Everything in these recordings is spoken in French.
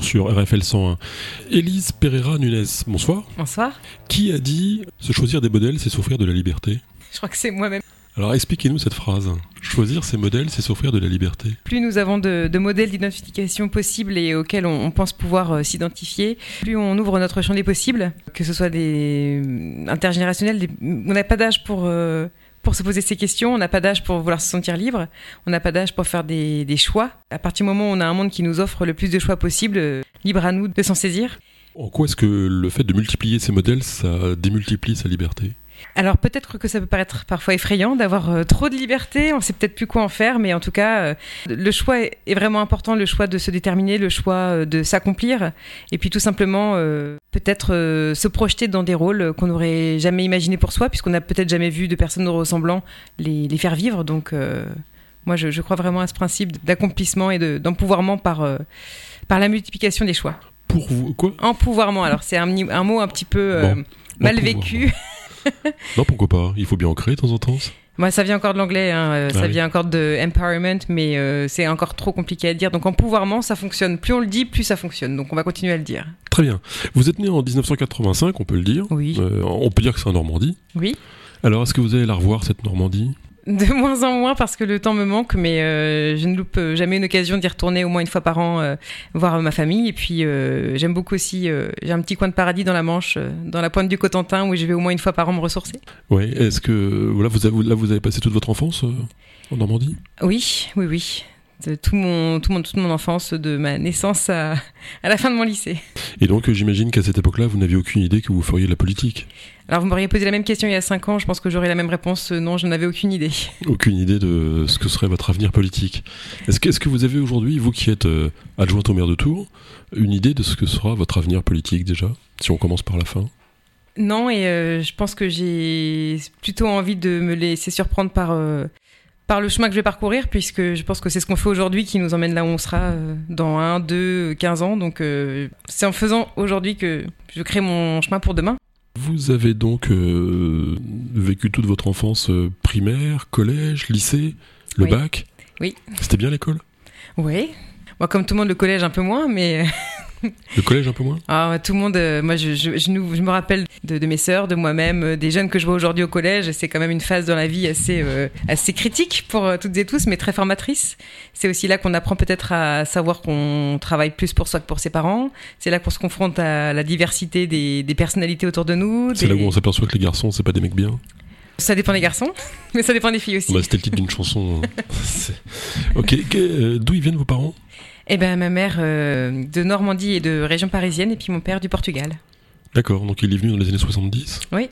Sur RFL 101. Élise Pereira Nunes, bonsoir. Bonsoir. Qui a dit se choisir des modèles, c'est s'offrir de la liberté? Je crois que c'est moi-même. Alors expliquez-nous cette phrase. Choisir ces modèles, c'est s'offrir de la liberté. Plus nous avons de, de modèles d'identification possibles et auxquels on, on pense pouvoir euh, s'identifier, plus on ouvre notre champ des possibles, que ce soit des euh, intergénérationnels. des- on n'a pas d'âge pour euh, pour se poser ces questions, on n'a pas d'âge pour vouloir se sentir libre, on n'a pas d'âge pour faire des, choix. À partir du moment où on a un monde qui nous offre le plus de choix possible, euh, libre à nous de s'en saisir. En quoi est-ce que le fait de multiplier ces modèles, ça démultiplie sa liberté? Alors peut-être que ça peut paraître parfois effrayant d'avoir euh, trop de liberté, on sait peut-être plus quoi en faire, mais en tout cas, euh, le choix est vraiment important, le choix de se déterminer, le choix euh, de s'accomplir, et puis tout simplement peut-être se projeter dans des rôles qu'on n'aurait jamais imaginés pour soi, puisqu'on n'a peut-être jamais vu de personnes nous ressemblant les, les faire vivre. Donc moi, je, je crois vraiment à ce principe d'accomplissement et de- d'empouvoirment par, euh, par la multiplication des choix. Pour vous, quoi? Empouvoirment, alors c'est un, mot un petit peu euh, mal vécu. Non, pourquoi pas? Il faut bien en créer de temps en temps. Moi, ça vient encore de l'anglais, hein, euh, Ah ça oui. vient encore de empowerment, mais euh, c'est encore trop compliqué à dire. Donc, empouvoirment, ça fonctionne. Plus on le dit, plus ça fonctionne. Donc, on va continuer à le dire. Très bien. Vous êtes né en 1985, on peut le dire. Oui. Euh, on peut dire que c'est en Normandie. Oui. Alors, est-ce que vous allez la revoir, cette Normandie? De moins en moins parce que le temps me manque, mais euh, je ne loupe euh, jamais une occasion d'y retourner au moins une fois par an, euh, voir ma famille. Et puis, euh, j'aime beaucoup aussi, j'ai un petit coin de paradis dans la Manche, dans la pointe du Cotentin, où je vais au moins une fois par an me ressourcer. Oui. Est-ce que voilà, vous avez, là, vous avez passé toute votre enfance en Normandie? Oui, oui, oui. De tout mon, tout mon, toute mon enfance, de ma naissance à, à la fin de mon lycée. Et donc, euh, j'imagine qu'à cette époque-là, vous n'aviez aucune idée que vous feriez de la politique. Alors, vous m'auriez posé la même question il y a 5 ans, je pense que j'aurais la même réponse. euh, Non, je n'avais aucune idée. Aucune idée de ce que serait votre avenir politique. Est-ce que, que vous avez aujourd'hui, vous qui êtes euh, adjointe au maire de Tours, une idée de ce que sera votre avenir politique déjà Si on commence par la fin? Non, et euh, je pense que j'ai plutôt envie de me laisser surprendre par, euh, par le chemin que je vais parcourir, puisque je pense que c'est ce qu'on fait aujourd'hui qui nous emmène là où on sera euh, dans 1, 2, 15 ans. Donc, euh, c'est en faisant aujourd'hui que je crée mon chemin pour demain. Vous avez donc euh, vécu toute votre enfance primaire, collège, lycée, le Oui. bac? Oui. C'était bien l'école? Oui. Moi, comme tout le monde, le collège un peu moins, mais Le collège un peu moins? Ah, tout le monde, euh, moi je, je, je, nous- je me rappelle de, de mes sœurs, de moi-même, euh, des jeunes que je vois aujourd'hui au collège. C'est quand même une phase dans la vie assez, euh, assez critique pour toutes et tous, mais très formatrice. C'est aussi là qu'on apprend peut-être à savoir qu'on travaille plus pour soi que pour ses parents. C'est là qu'on se confronte à la diversité des, des personnalités autour de nous. C'est là où on s'aperçoit que les garçons, c'est pas des mecs bien? Ça dépend des garçons, mais ça dépend des filles aussi. Bah, C'était le titre d'une chanson. hein. Ok, d'où ils viennent vos parents? Eh ben, ma mère euh, de Normandie et de région parisienne, et puis mon père du Portugal. D'accord, donc il est venu dans les années 70 Oui.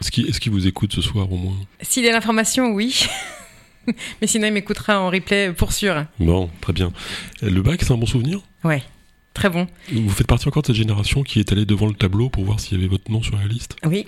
Est-ce qu'il vous écoute ce soir au moins? S'il a l'information, oui. mais sinon, il m'écoutera en replay pour sûr. Bon, très bien. Le bac, c'est un bon souvenir? Ouais, très bon. Vous faites partie encore de cette génération qui est allée devant le tableau pour voir s'il y avait votre nom sur la liste? Oui,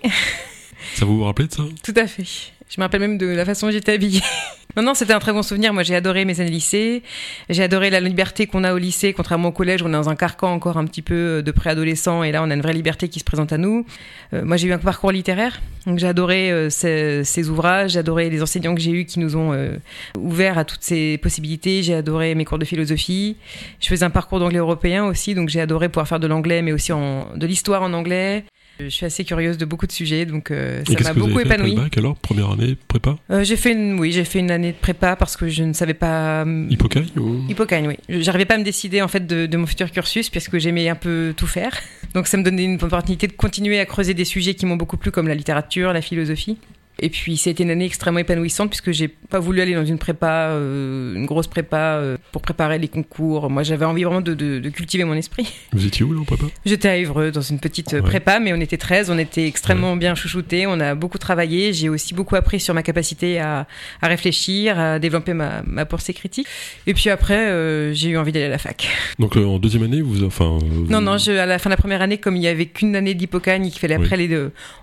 Ça vous vous rappelez de ça? Tout à fait. Je me rappelle même de la façon dont j'étais habillée. non, non, c'était un très bon souvenir. Moi, j'ai adoré mes années lycée. J'ai adoré la liberté qu'on a au lycée, contrairement au collège, on est dans un carcan encore un petit peu de préadolescent, et là, on a une vraie liberté qui se présente à nous. Euh, moi, j'ai eu un parcours littéraire, donc j'ai adoré euh, ces, ouvrages, j'ai adoré les enseignants que j'ai eus qui nous ont euh, ouvert à toutes ces possibilités. J'ai adoré mes cours de philosophie. Je faisais un parcours d'anglais européen aussi, donc j'ai adoré pouvoir faire de l'anglais, mais aussi en, de l'histoire en anglais. Je suis assez curieuse de beaucoup de sujets, donc euh, ça m'a beaucoup épanouie. bac alors Première année, prépa Euh, j'ai fait une, oui, j'ai fait une année de prépa parce que je ne savais pas. hum, Hippocagne ou... Hippocagne, oui. J'arrivais pas à me décider en fait de, de mon futur cursus puisque j'aimais un peu tout faire. Donc ça me donnait une opportunité de continuer à creuser des sujets qui m'ont beaucoup plu comme la littérature, la philosophie. Et puis c'était une année extrêmement épanouissante puisque j'ai pas voulu aller dans une prépa, euh, une grosse prépa euh, pour préparer les concours. Moi j'avais envie vraiment de, de- de cultiver mon esprit. Vous étiez où là en prépa? J'étais à Évreux dans une petite euh, Ouais. prépa, mais on était 13, on était extrêmement bien chouchoutés, on a beaucoup travaillé. J'ai aussi beaucoup appris sur ma capacité à, à réfléchir, à développer ma, ma pensée critique. Et puis après, euh, j'ai eu envie d'aller à la fac. Donc euh, en deuxième année, vous... Enfin, Non, non, je, à la fin de la première année, comme il y avait qu'une année d'hypocagne qu'il fallait après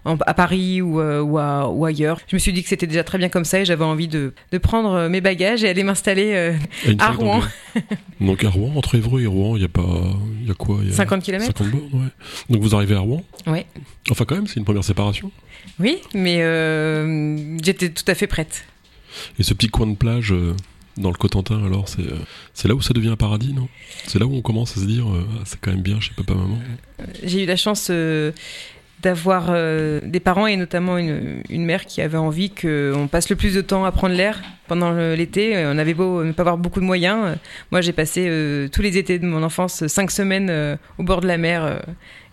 en- à Paris ou, ou, à- ou ailleurs, je me suis dit que c'était déjà très bien comme ça et j'avais envie de, de prendre euh, mes bagages et aller m'installer euh, à, Rouen. Donc à Rouen, entre Évreux et Rouen, il y a pas... Il y a quoi y a 50 km. 50 bornes, ouais. Donc vous arrivez à Rouen Ouais. Enfin quand même, c'est une première séparation. Oui, mais euh, j'étais tout à fait prête. Et ce petit coin de plage, euh, dans le Cotentin, alors c'est c'est là où ça devient un paradis, non? C'est là où on commence à se dire, ah, c'est quand même bien chez papa maman. J'ai eu la chance euh, d'avoir euh, des parents et notamment une, une mère qui avait envie qu'on passe le plus de temps à prendre l'air pendant l'été. Euh, On avait beau ne pas avoir beaucoup de moyens. euh, Moi, j'ai passé euh, tous les étés de mon enfance cinq semaines euh, au bord de la mer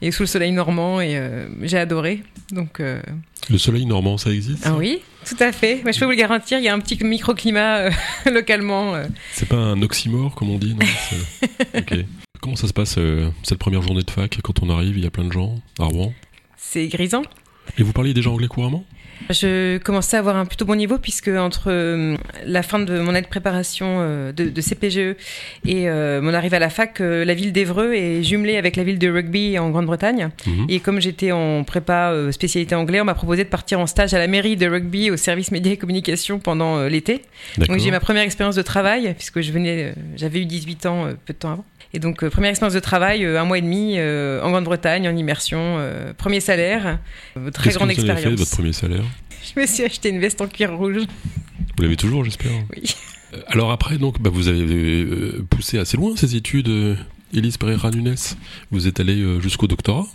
et sous le soleil normand et j'ai adoré. Donc, Le soleil normand, ça existe ah oui, tout à fait. Moi, je peux vous le garantir, il y a un petit microclimat localement. C'est pas un oxymore, comme on dit, non? Comment ça se passe, cette première journée de fac? Quand on arrive, il y a plein de gens? À Rouen. C'est grisant. Et vous parliez déjà anglais couramment? Je commençais à avoir un plutôt bon niveau puisque entre euh, la fin de mon année de préparation euh, de, de CPGE et euh, mon arrivée à la fac, euh, la ville d'Evreux est jumelée avec la ville de Rugby en Grande-Bretagne. Mhm. Et comme j'étais en prépa euh, spécialité anglais, on m'a proposé de partir en stage à la mairie de Rugby au service médias et communication pendant euh, l'été. Donc j'ai ma première expérience de travail puisque je venais, euh, j'avais eu 18 ans euh, peu de temps avant. Et donc euh, première expérience de travail, euh, un mois et demi euh, en Grande-Bretagne en immersion, premier salaire, très que grande vous avez fait de expérience. votre premier salaire? Je me suis acheté une veste en cuir rouge. Vous l'avez toujours, j'espère Oui. Alors après, donc, bah, vous avez poussé assez loin ces études, Élise Pereira Nunes. Vous êtes allé euh, jusqu'au doctorat?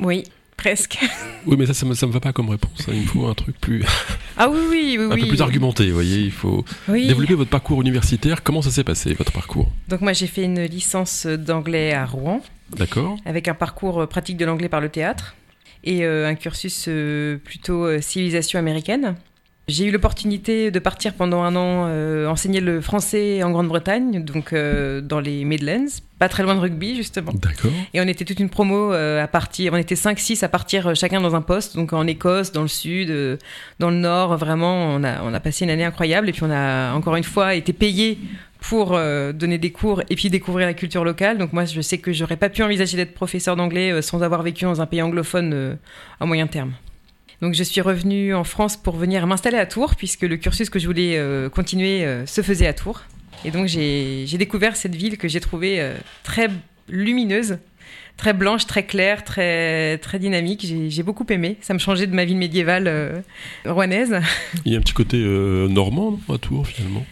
Oui, presque. Oui, mais ça, ça me, ça me va pas comme réponse. hein. Il me faut un truc plus, Ah oui, oui, oui. un peu plus argumenté, vous voyez. Il faut Oui. développer votre parcours universitaire. Comment ça s'est passé, votre parcours? Donc moi j'ai fait une licence d'anglais à Rouen D'accord avec un parcours euh, pratique de l'anglais par le théâtre et euh, un cursus euh, plutôt civilisation américaine. J'ai eu l'opportunité de partir pendant un an euh, enseigner le français en Grande-Bretagne, donc euh, dans les Midlands, pas très loin de rugby justement. D'accord. Et on était toute une promo euh, à partir, on était 5-6 à partir chacun dans un poste, donc en Écosse, dans le sud, dans le nord, vraiment, on a, on a passé une année incroyable et puis on a encore une fois été payé pour donner des cours et puis découvrir la culture locale. Donc moi, je sais que j'aurais pas pu envisager d'être professeur d'anglais sans avoir vécu dans un pays anglophone à moyen terme. Donc je suis revenue en France pour venir m'installer à Tours, puisque le cursus que je voulais euh, continuer euh, se faisait à Tours. Et donc j'ai découvert cette ville que j'ai trouvée euh, très lumineuse, très blanche, très claire, très, très dynamique. J'ai beaucoup aimé. Ça me changeait de ma ville médiévale rouennaise. Il y a un petit côté normand à Tours, finalement?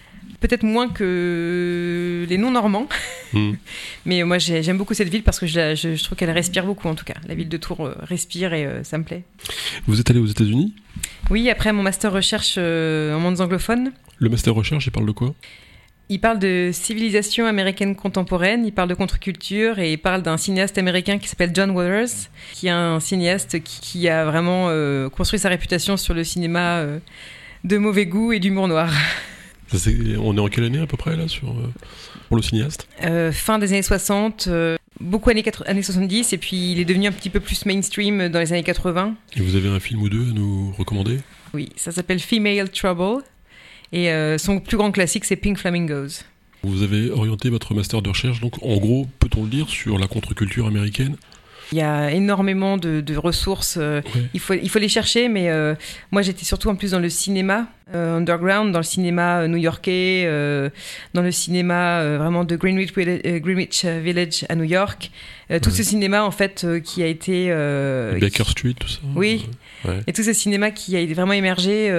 Peut-être moins que les non-normands. Hmm. Mais moi j'ai- j'aime beaucoup cette ville parce que je, la- je- je trouve qu'elle respire beaucoup en tout cas. La ville de Tours euh, respire et euh, ça me plaît. Vous êtes allé aux États-Unis? Oui, après mon master recherche euh, en mondes anglophones, Le master recherche, il parle de quoi? Il parle de civilisation américaine contemporaine, il parle de contre-culture et il parle d'un cinéaste américain qui s'appelle John Waters, qui est un cinéaste qui, qui a vraiment euh, construit sa réputation sur le cinéma de mauvais goût et d'humour noir. On est en quelle année à peu près, là, sur, euh, pour le cinéaste? Euh, fin des années 60, euh, beaucoup années, 80 années 70, et puis il est devenu un petit peu plus mainstream dans les années 80. Et vous avez un film ou deux à nous recommander? Oui, ça s'appelle Female Trouble. Et son plus grand classique, c'est Pink Flamingos. Vous avez orienté votre master de recherche, donc en gros, peut-on le dire, sur la contre-culture américaine? Il y a énormément de, de ressources. euh, il, faut, il faut les chercher, mais euh, moi j'étais surtout en plus dans le cinéma euh, underground, dans le cinéma new-yorkais, euh, dans le cinéma vraiment de Greenwich, Village- Greenwich Village à New York. Tout Ouais. ce cinéma en fait qui a été. Baker Street, tout ça Oui. Ouais. Et tout ce cinéma qui a vraiment émergé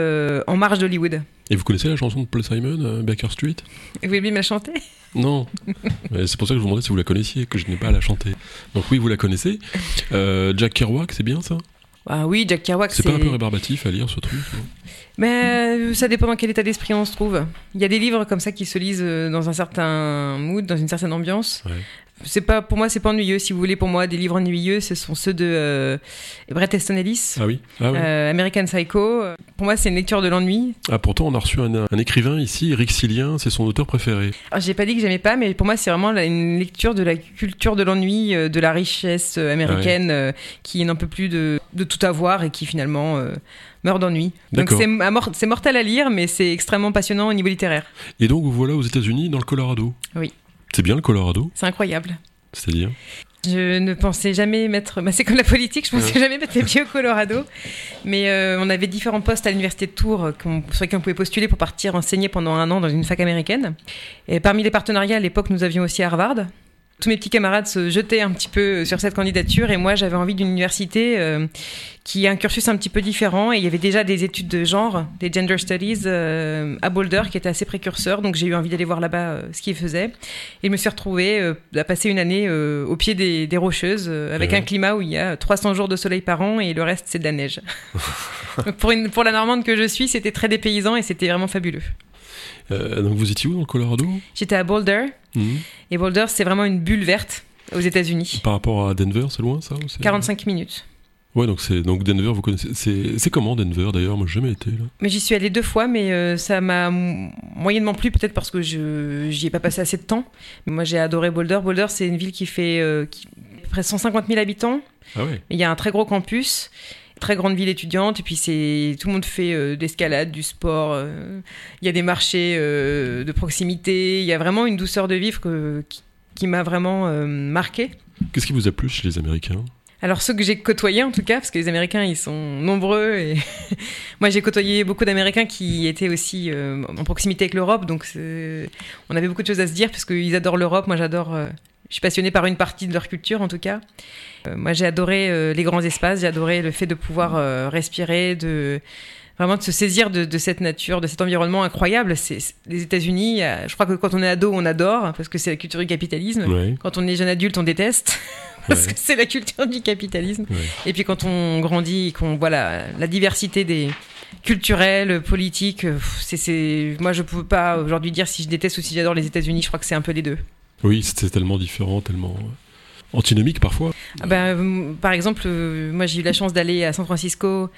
en marge d'Hollywood. Et vous connaissez la chanson de Paul Simon, euh, Baker Street? Bien me la chanter Non. C'est pour ça que je vous demandais si vous la connaissiez, que je n'ai pas à la chanter. Donc oui, vous la connaissez. Euh, Jack Kerouac, c'est bien ça? Ah oui, Jack Kerouac, C'est c'est. pas un peu rébarbatif à lire ce truc Mais euh, ça dépend dans quel état d'esprit on se trouve. Il y a des livres comme ça qui se lisent euh, dans un certain mood, dans une certaine ambiance. Ouais. C'est pas pour moi, c'est pas ennuyeux. Si vous voulez, pour moi, des livres ennuyeux, ce sont ceux de euh, Bret Easton Ellis, Ah oui ah, euh, American Psycho. Pour moi, c'est une lecture de l'ennui. ah pourtant, on a reçu un, un écrivain ici, Eric Silien, c'est son auteur préféré. Alors, J'ai pas dit que j'aimais pas, mais pour moi, c'est vraiment la- une lecture de la culture de l'ennui, euh, de la richesse euh, américaine, qui n'en peut plus de, de tout avoir et qui finalement euh, meurt d'ennui. Donc mort- c'est mortel à lire, mais c'est extrêmement passionnant au niveau littéraire. Et donc, vous voilà aux États-Unis, dans le Colorado? Oui. C'est bien le Colorado, C'est incroyable. c'est-à-dire Je ne pensais jamais mettre. Bah, c'est comme la politique, je pensais jamais mettre les pieds au Colorado. Mais euh, on avait différents postes à l'université de Tours euh, qu'on- sur lesquels on pouvait postuler pour partir enseigner pendant un an dans une fac américaine. Et parmi les partenariats, à l'époque, nous avions aussi Harvard. Tous mes petits camarades se jetaient un petit peu sur cette candidature et moi j'avais envie d'une université euh, qui a un cursus un petit peu différent et il y avait déjà des études de genre, des gender studies euh, à Boulder qui étaient assez précurseurs donc j'ai eu envie d'aller voir là-bas euh, ce qu'ils faisaient et je me suis retrouvée à passer une année au pied des, des rocheuses avec Ouais. un climat où il y a 300 jours de soleil par an et le reste c'est de la neige. Donc, pour, une, pour la Normande que je suis c'était très dépaysant et c'était vraiment fabuleux. Euh, donc vous étiez où dans le Colorado? J'étais à Boulder Mhm. et Boulder c'est vraiment une bulle verte aux États-Unis. Par rapport à Denver, c'est loin ça ou c'est- 45 minutes. Ouais, donc c'est donc Denver, vous connaissez. C'est comment Denver d'ailleurs? Moi, j'ai jamais été là. Mais j'y suis allée deux fois, mais euh, ça m'a moyennement plu, peut-être parce que je j'y ai pas passé assez de temps. Mais moi, j'ai adoré Boulder. Boulder, c'est une ville qui fait euh, qui, près de 150 000 habitants. Ah ouais. Il y a un très gros campus, très grande ville étudiante, et puis c'est tout le monde fait euh, de l'escalade, du sport. euh, il y a des marchés euh, de proximité. Il y a vraiment une douceur de vivre que- qui, qui m'a vraiment euh, marqué. Qu'est-ce qui vous a plu chez les Américains? Alors ceux que j'ai côtoyés en tout cas, parce que les Américains ils sont nombreux et moi j'ai côtoyé beaucoup d'Américains qui étaient aussi euh, en proximité avec l'Europe, donc on avait beaucoup de choses à se dire parce qu'ils adorent l'Europe, moi j'adore, euh, je suis passionnée par une partie de leur culture en tout cas. Euh, moi j'ai adoré euh, les grands espaces, j'ai adoré le fait de pouvoir euh, respirer, de vraiment de se saisir de, de cette nature, de cet environnement incroyable. C'est les États-Unis, je crois que quand on est ado on adore parce que c'est la culture du capitalisme. Ouais. Quand on est jeune adulte, on déteste parce Ouais. que c'est la culture du capitalisme. Ouais. Et puis quand on grandit, et qu'on voit la, la diversité des culturels, politiques, c'est, c'est, moi je peux pas aujourd'hui dire si je déteste ou si j'adore les États-Unis. Je crois que c'est un peu les deux. Oui, c'était tellement différent, tellement euh, antinomique parfois. Ah ben, euh, par exemple, euh, moi j'ai eu la chance d'aller à San Francisco,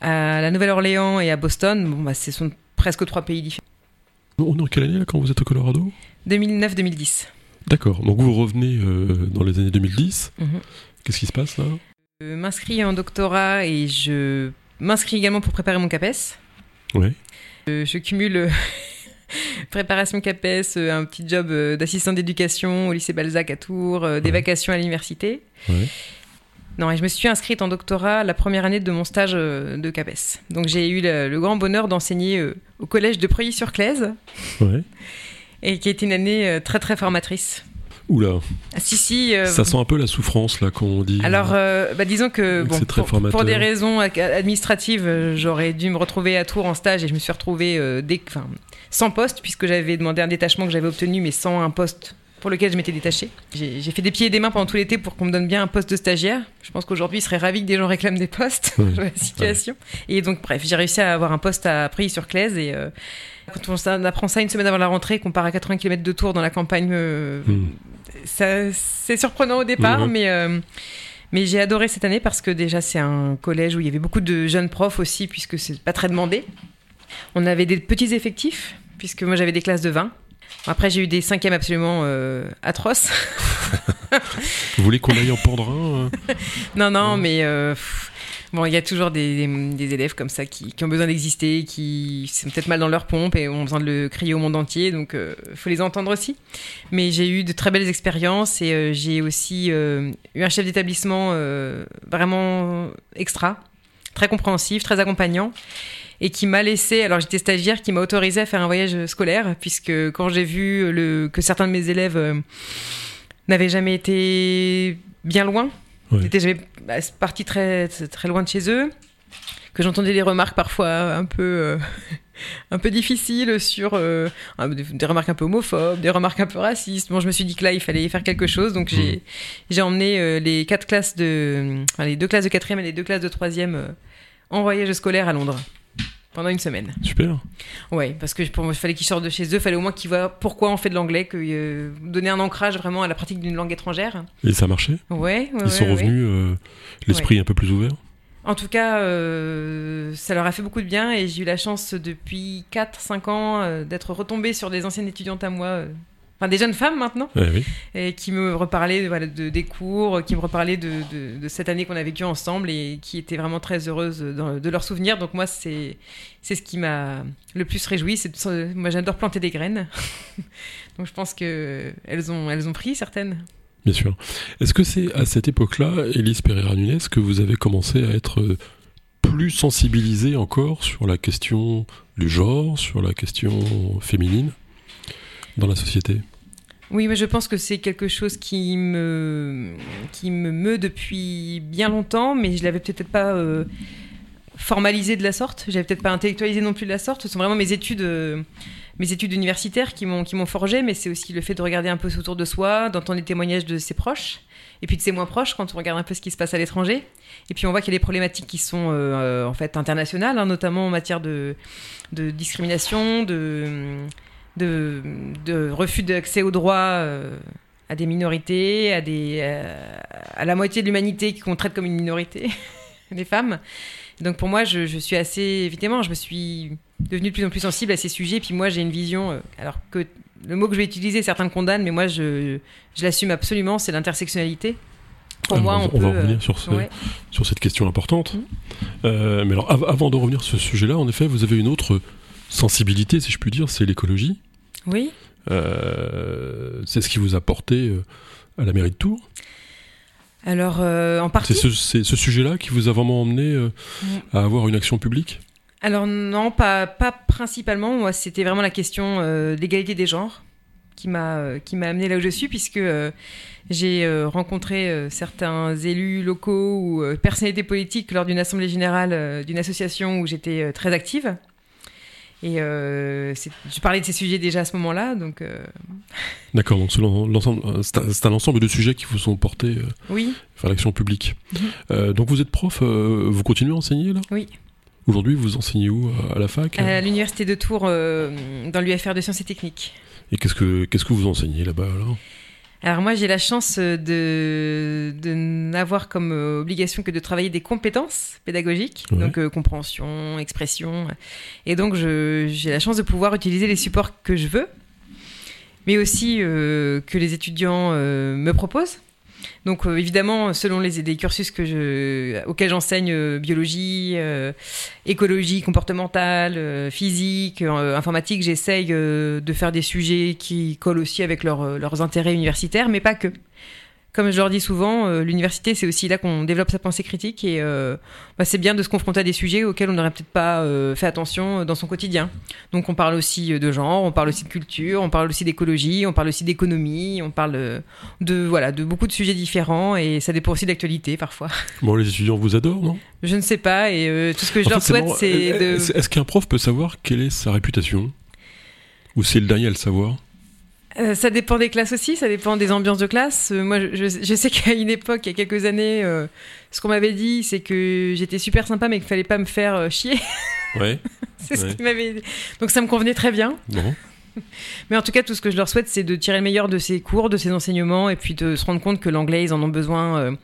à la Nouvelle-Orléans et à Boston. Bon, bah, ce sont presque trois pays différents. On est en quelle année là quand vous êtes au Colorado? 2009-2010. D'accord. Donc vous revenez euh, dans les années 2010. Mhm. Qu'est-ce qui se passe là? Je m'inscris en doctorat et je m'inscris également pour préparer mon CAPES. Euh, je cumule préparation CAPES, euh, un petit job euh, d'assistant d'éducation au lycée Balzac à Tours, euh, des Ouais. vacations à l'université. Ouais. Non, et je me suis inscrite en doctorat la première année de mon stage de CAPES. Donc j'ai eu le, le grand bonheur d'enseigner au collège de Preuilly-sur-Claise, Ouais. et qui a été une année très très formatrice. Oula, Ah, si, si. euh, ça sent un peu la souffrance là quand on dit. Alors, euh, bah, disons que bon, pour, pour des raisons administratives, j'aurais dû me retrouver à Tours en stage et je me suis retrouvée euh, dès- sans poste puisque j'avais demandé un détachement que j'avais obtenu mais sans un poste pour lequel je m'étais détachée. J'ai j'ai fait des pieds et des mains pendant tout l'été pour qu'on me donne bien un poste de stagiaire. Je pense qu'aujourd'hui, ils seraient ravis que des gens réclament des postes dans la situation. Et donc, bref, j'ai réussi à avoir un poste à Prix-sur-Claise et euh, quand on, apprend ça une semaine avant la rentrée, qu'on part à 80 km de Tours dans la campagne, euh, Hmm. ça- c'est surprenant au départ, mais, euh, mais j'ai adoré cette année parce que déjà c'est un collège où il y avait beaucoup de jeunes profs aussi, puisque c'est pas très demandé. On avait des petits effectifs, puisque moi j'avais des classes de 20. Après j'ai eu des cinquièmes absolument euh, atroces. Vous voulez qu'on aille en pendrin euh? Non, non, Ouais. mais euh, pff, bon, il y a toujours des, des- des élèves comme ça qui, qui ont besoin d'exister, qui sont peut-être mal dans leur pompe et ont besoin de le crier au monde entier, donc il faut les entendre aussi. Mais j'ai eu de très belles expériences et j'ai aussi eu un chef d'établissement vraiment extra, très compréhensif, très accompagnant. Et qui m'a laissé, alors j'étais stagiaire, qui m'a autorisé à faire un voyage scolaire, puisque quand j'ai vu le, que certains de mes élèves euh, n'avaient jamais été bien loin, Ouais. ils étaient jamais bah, partis très, très loin de chez eux, que j'entendais des remarques parfois un peu, euh, un peu difficiles sur euh, des, remarques un peu homophobes, des remarques un peu racistes. Bon, je me suis dit que là, il fallait faire quelque chose, donc j'ai j'ai emmené les quatre classes de, enfin, les deux classes de quatrième et les deux classes de troisième en voyage scolaire à Londres pendant une semaine. Super. Ouais, parce que pour moi, il fallait qu'ils sortent de chez eux, il fallait au moins qu'ils voient pourquoi on fait de l'anglais, que euh, donner un ancrage vraiment à la pratique d'une langue étrangère. Et ça a marché Ouais, ouais, Ils ouais, sont ouais. revenus euh, l'esprit un peu plus ouvert En tout cas, euh, ça leur a fait beaucoup de bien et j'ai eu la chance depuis 4-5 ans euh, d'être retombée sur des anciennes étudiantes à moi, enfin des jeunes femmes maintenant, Ouais, oui. et qui me reparlaient voilà, de, des cours, qui me reparlaient de, de- de cette année qu'on a vécue ensemble et qui étaient vraiment très heureuses dans- de leurs souvenirs. Donc moi, c'est c'est ce qui m'a le plus réjoui. C'est moi, j'adore planter des graines. Donc je pense que elles ont elles ont pris certaines. Bien sûr. Est-ce que c'est à cette époque-là, Elise Pereira Nunes, que vous avez commencé à être plus sensibilisée encore sur la question du genre, sur la question féminine? Dans la société Oui, mais je pense que c'est quelque chose qui me, qui me meut depuis bien longtemps, mais je l'avais peut-être pas euh, formalisé de la sorte. J'avais peut-être pas intellectualisé non plus de la sorte. Ce sont vraiment mes études, euh, mes études universitaires qui m'ont qui m'ont forgé, mais c'est aussi le fait de regarder un peu autour de soi, d'entendre les témoignages de ses proches, et puis de ses moins proches quand on regarde un peu ce qui se passe à l'étranger. Et puis on voit qu'il y a des problématiques qui sont euh, en fait internationales, hein, notamment en matière de, de discrimination, de de, de refus d'accès aux droits euh, à des minorités, à, des, euh, à la moitié de l'humanité qu'on traite comme une minorité, les femmes. Donc pour moi, je, je, suis assez, évidemment, je me suis devenue de plus en plus sensible à ces sujets. Puis moi, j'ai une vision, euh, alors que le mot que je vais utiliser, certains condamnent, mais moi, je, je l'assume absolument, c'est l'intersectionnalité. Pour moi, on, on peut, va revenir sur, ce, ouais. sur cette question importante. Mmh. Euh, mais alors, av avant de revenir sur ce sujet-là, en effet, vous avez une autre sensibilité, si je puis dire, c'est l'écologie. Oui. Euh, c'est ce qui vous a porté euh, à la mairie de Tours? Alors, euh, en partie. C'est ce, ce sujet-là qui vous a vraiment emmené euh, à avoir une action publique? Alors, non, pas, pas principalement. Moi, c'était vraiment la question de l'égalité des genres qui m'a qui m'a amené là où je suis, puisque j'ai rencontré certains élus locaux ou personnalités politiques lors d'une assemblée générale d'une association où j'étais très active. Et euh, je parlais de ces sujets déjà à ce moment-là, donc. Euh... D'accord, donc c'est un, ensemble de sujets qui vous sont portés euh, oui. vers l'action publique. -hmm. donc vous êtes prof, euh, vous continuez à enseigner là? Oui. Aujourd'hui, vous enseignez où À la fac? À l'université de Tours, euh, dans l'UFR de sciences et techniques. Et qu'est-ce que qu'est-ce que vous enseignez là-bas alors? Alors moi j'ai la chance de, de n'avoir comme obligation que de travailler des compétences pédagogiques, ouais. donc euh, compréhension, expression, et donc j'ai la chance de pouvoir utiliser les supports que je veux, mais aussi euh, que les étudiants euh, me proposent. Donc euh, évidemment, selon les, cursus auxquels j'enseigne, euh, biologie, euh, écologie comportementale, physique, informatique, j'essaye de faire des sujets qui collent aussi avec leur, leurs intérêts universitaires, mais pas que comme je leur dis souvent, euh, l'université, c'est aussi là qu'on développe sa pensée critique et euh, bah, c'est bien de se confronter à des sujets auxquels on n'aurait peut-être pas euh, fait attention dans son quotidien. Donc on parle aussi de genre, on parle aussi de culture, on parle aussi d'écologie, on parle aussi d'économie, on parle de, voilà, de beaucoup de sujets différents et ça dépend aussi de l'actualité parfois. Bon, les étudiants vous adorent, non? Je ne sais pas et tout ce que je en leur fait, souhaite, c'est de... Est-ce qu'un prof peut savoir quelle est sa réputation? Ou c'est le dernier à le savoir? Euh, ça dépend des classes aussi, ça dépend des ambiances de classe. Euh, moi, je, je, sais qu'à une époque, il y a quelques années, euh, ce qu'on m'avait dit, c'est que j'étais super sympa, mais qu'il fallait pas me faire chier. Ouais. c'est ouais. ce qu'il m'avait dit. Donc ça me convenait très bien. Bon. Mais en tout cas, tout ce que je leur souhaite, c'est de tirer le meilleur de ces cours, de ces enseignements, et puis de se rendre compte que l'anglais, ils en ont besoin.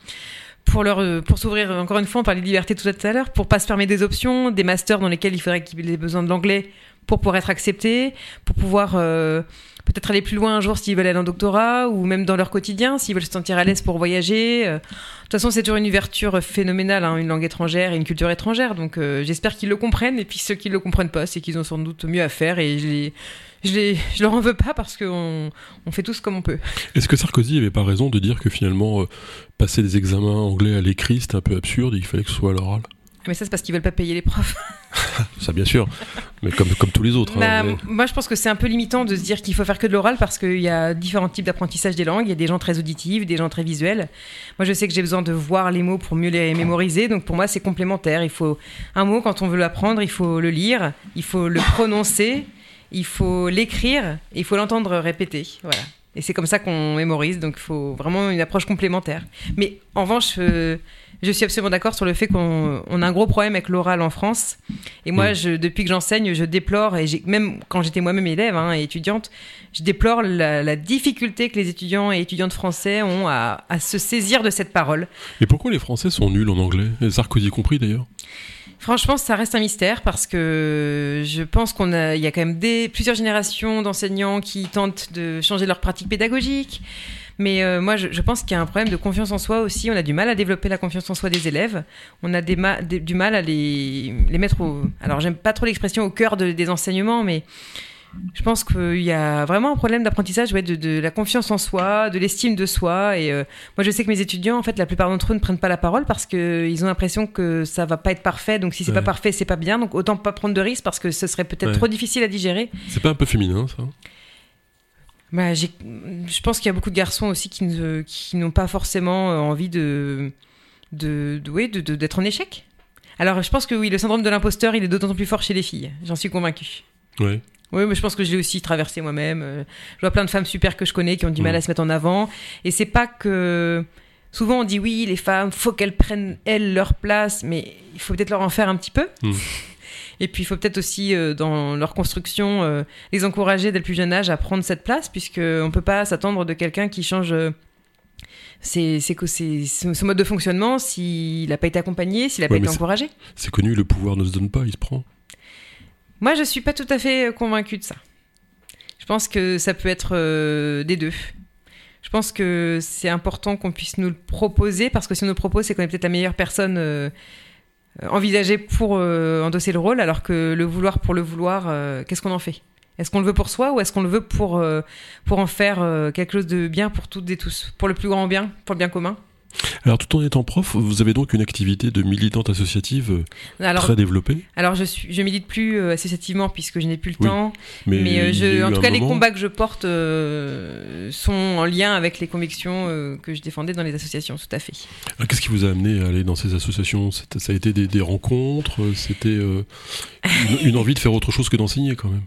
Pour, leur, pour s'ouvrir, encore une fois, on parlait de liberté tout à l'heure, pour pas se fermer des options, des masters dans lesquels il faudrait qu'ils aient besoin de l'anglais pour pouvoir être acceptés, pour pouvoir euh, peut-être aller plus loin un jour s'ils veulent aller en doctorat ou même dans leur quotidien, s'ils veulent se sentir à l'aise pour voyager. Euh, de toute façon, c'est toujours une ouverture phénoménale, hein, une langue étrangère et une culture étrangère. Donc euh, j'espère qu'ils le comprennent. Et puis ceux qui ne le comprennent pas, c'est qu'ils ont sans doute mieux à faire. Et je, les, je, les, je leur en veux pas parce qu'on on fait tous comme on peut. Est-ce que Sarkozy avait pas raison de dire que finalement, euh, passer des examens anglais à l'écrit, c'était un peu absurde et qu'il fallait que ce soit à l'oral? Mais ça, c'est parce qu'ils veulent pas payer les profs. ça, bien sûr. Mais comme, comme tous les autres. Bah, hein, mais... Moi, je pense que c'est un peu limitant de se dire qu'il faut faire que de l'oral parce qu'il y a différents types d'apprentissage des langues. Il y a des gens très auditifs, des gens très visuels. Moi, je sais que j'ai besoin de voir les mots pour mieux les mémoriser. Donc, pour moi, c'est complémentaire. Il faut un mot, quand on veut l'apprendre, il faut le lire, il faut le prononcer, il faut l'écrire, il faut l'entendre répéter. Voilà. Et c'est comme ça qu'on mémorise. Donc, il faut vraiment une approche complémentaire. Mais en revanche, euh, je suis absolument d'accord sur le fait qu'on a un gros problème avec l'oral en France. Et moi, mmh. je, depuis que j'enseigne, je déplore, et même quand j'étais moi-même élève hein, et étudiante, je déplore la, la, difficulté que les étudiants et étudiantes français ont à, à, se saisir de cette parole. Et pourquoi les Français sont nuls en anglais? Et Sarkozy compris d'ailleurs? Franchement, ça reste un mystère parce que je pense qu'on a, il y a quand même des, plusieurs générations d'enseignants qui tentent de changer leur pratique pédagogique. Mais euh, moi, je, je pense qu'il y a un problème de confiance en soi aussi. On a du mal à développer la confiance en soi des élèves. On a des ma des, du mal à les, les mettre au. Alors, j'aime pas trop l'expression au cœur de, des enseignements, mais je pense qu'il y a vraiment un problème d'apprentissage ouais, de, de, la confiance en soi, de l'estime de soi. Et euh, moi, je sais que mes étudiants, en fait, la plupart d'entre eux ne prennent pas la parole parce qu'ils ont l'impression que ça va pas être parfait. Donc, si c'est ouais. pas parfait, c'est pas bien. Donc, autant pas prendre de risques parce que ce serait peut-être ouais. trop difficile à digérer. C'est pas un peu féminin, ça? Bah, Je pense qu'il y a beaucoup de garçons aussi qui, ne, qui n'ont pas forcément envie de, de, de, oui, de, d'être en échec. Alors, je pense que oui, le syndrome de l'imposteur, il est d'autant plus fort chez les filles. J'en suis convaincue. Ouais. Oui, mais je pense que je l'ai aussi traversé moi-même. Je vois plein de femmes super que je connais qui ont du mal à se mettre en avant. Et c'est pas que. Souvent, on dit oui, les femmes, faut qu'elles prennent, elles, leur place, mais il faut peut-être leur en faire un petit peu. Mm. Et puis, il faut peut-être aussi, euh, dans leur construction, euh, les encourager dès le plus jeune âge à prendre cette place, puisqu'on ne peut pas s'attendre de quelqu'un qui change. Euh, c'est que c'est ce mode de fonctionnement s'il n'a pas été accompagné, s'il n'a Ouais, pas été encouragé. C'est connu, le pouvoir ne se donne pas, il se prend. Moi, je suis pas tout à fait convaincue de ça. Je pense que ça peut être euh, des deux. Je pense que c'est important qu'on puisse nous le proposer parce que si on nous le propose, c'est qu'on est peut-être la meilleure personne euh, envisagée pour euh, endosser le rôle, alors que le vouloir pour le vouloir, euh, qu'est-ce qu'on en fait? Est-ce qu'on le veut pour soi ou est-ce qu'on le veut pour, euh, pour en faire euh, quelque chose de bien pour toutes et tous, pour le plus grand bien, pour le bien commun? Alors, tout en étant prof, vous avez donc une activité de militante associative euh, alors, très développée. alors je suis, je milite plus euh, associativement puisque je n'ai plus le Oui, temps. Mais, Mais, euh, je, en tout cas, les combats que je porte euh, sont en lien avec les convictions euh, que je défendais dans les associations, tout à fait. Alors, Qu'est-ce qui vous a amené à aller dans ces associations? Ça a été des, des rencontres C'était euh, une, une envie de faire autre chose que d'enseigner quand même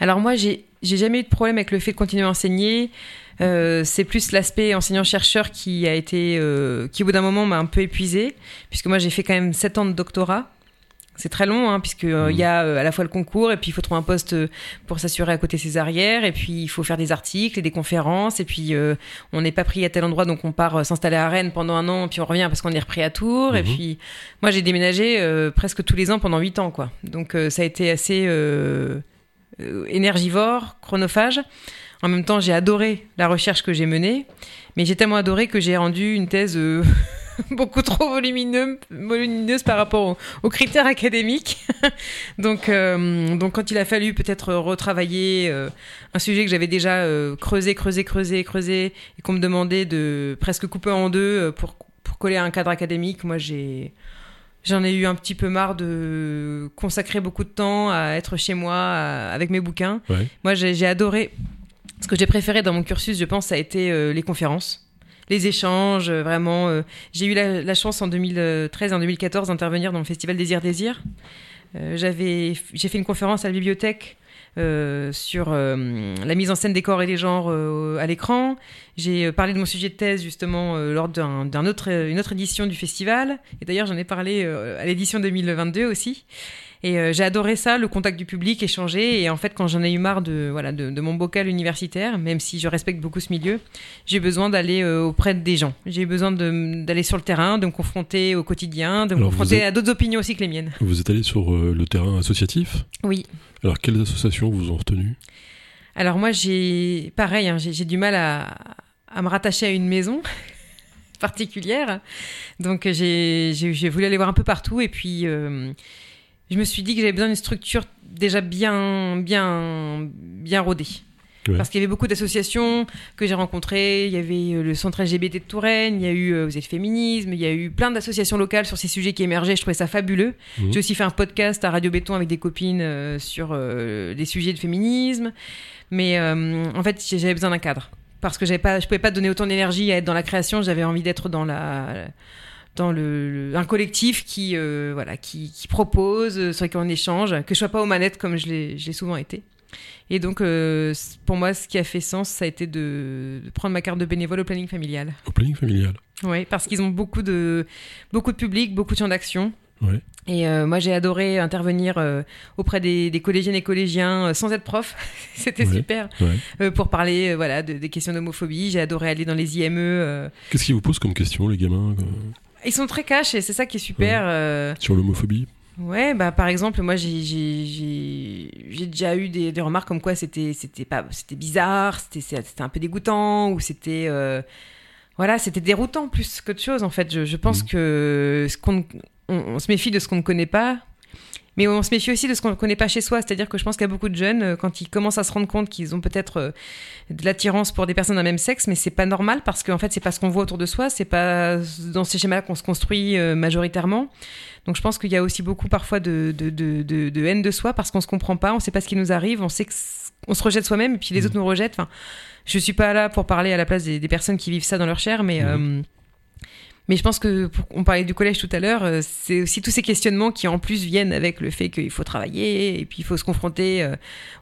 Alors moi, j'ai jamais eu de problème avec le fait de continuer à enseigner. Euh, c'est plus l'aspect enseignant-chercheur qui a été, euh, qui au bout d'un moment m'a un peu épuisé, puisque moi j'ai fait quand même 7 ans de doctorat. C'est très long, hein, puisque euh, il y a à la fois le concours, et puis il faut trouver un poste pour s'assurer à côté ses arrières, et puis il faut faire des articles et des conférences, et puis on n'est pas pris à tel endroit, donc on part s'installer à Rennes pendant un an, puis on revient parce qu'on est repris à Tours, et Mhm. puis moi j'ai déménagé presque tous les ans pendant 8 ans, quoi. Donc ça a été assez énergivore, chronophage. En même temps, j'ai adoré la recherche que j'ai menée, mais j'ai tellement adoré que j'ai rendu une thèse euh, beaucoup trop volumineuse, volumineuse par rapport aux, aux critères académiques. donc, euh, donc, quand il a fallu peut-être retravailler euh, un sujet que j'avais déjà creusé, creusé, creusé, creusé, et qu'on me demandait de presque couper en deux pour, pour coller à un cadre académique, moi j'ai J'en ai eu un petit peu marre de consacrer beaucoup de temps à être chez moi à- avec mes bouquins. Ouais. Moi, j'ai adoré. Ce que j'ai préféré dans mon cursus, je pense, ça a été euh, les conférences, les échanges. euh, vraiment, euh, j'ai eu la, chance en 2013 et en 2014 d'intervenir dans le festival Désir Désir. J'ai fait une conférence à la bibliothèque sur la mise en scène des corps et des genres à l'écran. J'ai parlé de mon sujet de thèse justement lors d'un, d'un autre, autre édition du festival. Et d'ailleurs, j'en ai parlé à l'édition 2022 aussi. Et euh, j'ai adoré ça, le contact du public, échanger. Et en fait, quand j'en ai eu marre de, voilà, de, de mon bocal universitaire, même si je respecte beaucoup ce milieu, j'ai besoin d'aller euh, auprès des gens. J'ai besoin d'aller sur le terrain, de me confronter au quotidien, de me Alors, confronter êtes- à d'autres opinions aussi que les miennes. Vous êtes allé sur euh, le terrain associatif? Oui. Alors, quelles associations vous ont retenu? Alors moi, j'ai pareil, hein, j'ai du mal à, à me rattacher à une maison particulière. Donc j'ai voulu aller voir un peu partout et puis euh, je me suis dit que j'avais besoin d'une structure déjà bien, bien, bien rodée. Ouais. Parce qu'il y avait beaucoup d'associations que j'ai rencontrées. Il y avait euh, le centre LGBT de Touraine, il y a eu euh, Vous êtes féminisme, il y a eu plein d'associations locales sur ces sujets qui émergeaient. Je trouvais ça fabuleux. Mhm. J'ai aussi fait un podcast à Radio Béton avec des copines euh, sur euh, des sujets de féminisme. Mais en fait, j'avais besoin d'un cadre. Parce que pas, je pouvais pas donner autant d'énergie à être dans la création. J'avais envie d'être dans la dans le, le- un collectif qui euh, voilà qui, qui propose euh, sur lequel on échange que je sois pas aux manettes comme je l'ai souvent été et donc euh, pour moi ce qui a fait sens ça a été de, de prendre ma carte de bénévole au planning familial Au planning familial. oui parce qu'ils ont beaucoup de beaucoup de public beaucoup de champs d'action Ouais. et euh, moi, j'ai adoré intervenir euh, auprès des, des collégiennes et collégiens euh, sans être prof. C'était Ouais. super. Ouais. Pour parler voilà, de- des questions d'homophobie. J'ai adoré aller dans les IME. Qu'est-ce qu'ils vous posent comme question, les gamins, Ils sont très cash et c'est ça qui est super. euh. sur l'homophobie Ouais, bah, par exemple, moi, j'ai- déjà eu des, des remarques comme quoi c'était c'était pas c'était bizarre, c'était c'était un peu dégoûtant ou c'était. euh, voilà, c'était déroutant plus qu'autre chose en fait. Je, je pense Mhm. que ce qu'on on, on se méfie de ce qu'on ne connaît pas, mais on se méfie aussi de ce qu'on ne connaît pas chez soi. C'est-à-dire que je pense qu'il y a beaucoup de jeunes, euh, quand ils commencent à se rendre compte qu'ils ont peut-être euh, de l'attirance pour des personnes d'un même sexe, mais c'est pas normal parce qu'en fait, c'est pas ce qu'on voit autour de soi, c'est pas dans ces schémas-là qu'on se construit euh, majoritairement. Donc je pense qu'il y a aussi beaucoup parfois de, de, de, de- de haine de soi parce qu'on se comprend pas, on sait pas ce qui nous arrive, on sait que c- on se rejette soi-même et puis les Mhm. autres nous rejettent. Enfin, je suis pas là pour parler à la place des, des personnes qui vivent ça dans leur chair, mais euh, mais je pense que pour- on parlait du collège tout à l'heure, euh, c'est aussi tous ces questionnements qui en plus viennent avec le fait qu'il faut travailler et puis il faut se confronter euh,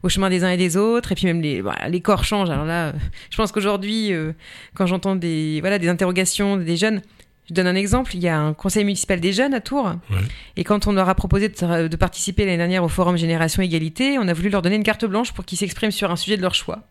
au chemin des uns et des autres et puis même les voilà, les corps changent. Alors là, je pense qu'aujourd'hui, euh, quand j'entends des voilà des interrogations des jeunes, je donne un exemple. Il y a un conseil municipal des jeunes à Tours Ouais. et quand on leur a proposé de, de participer l'année dernière au forum Génération Égalité, on a voulu leur donner une carte blanche pour qu'ils s'expriment sur un sujet de leur choix.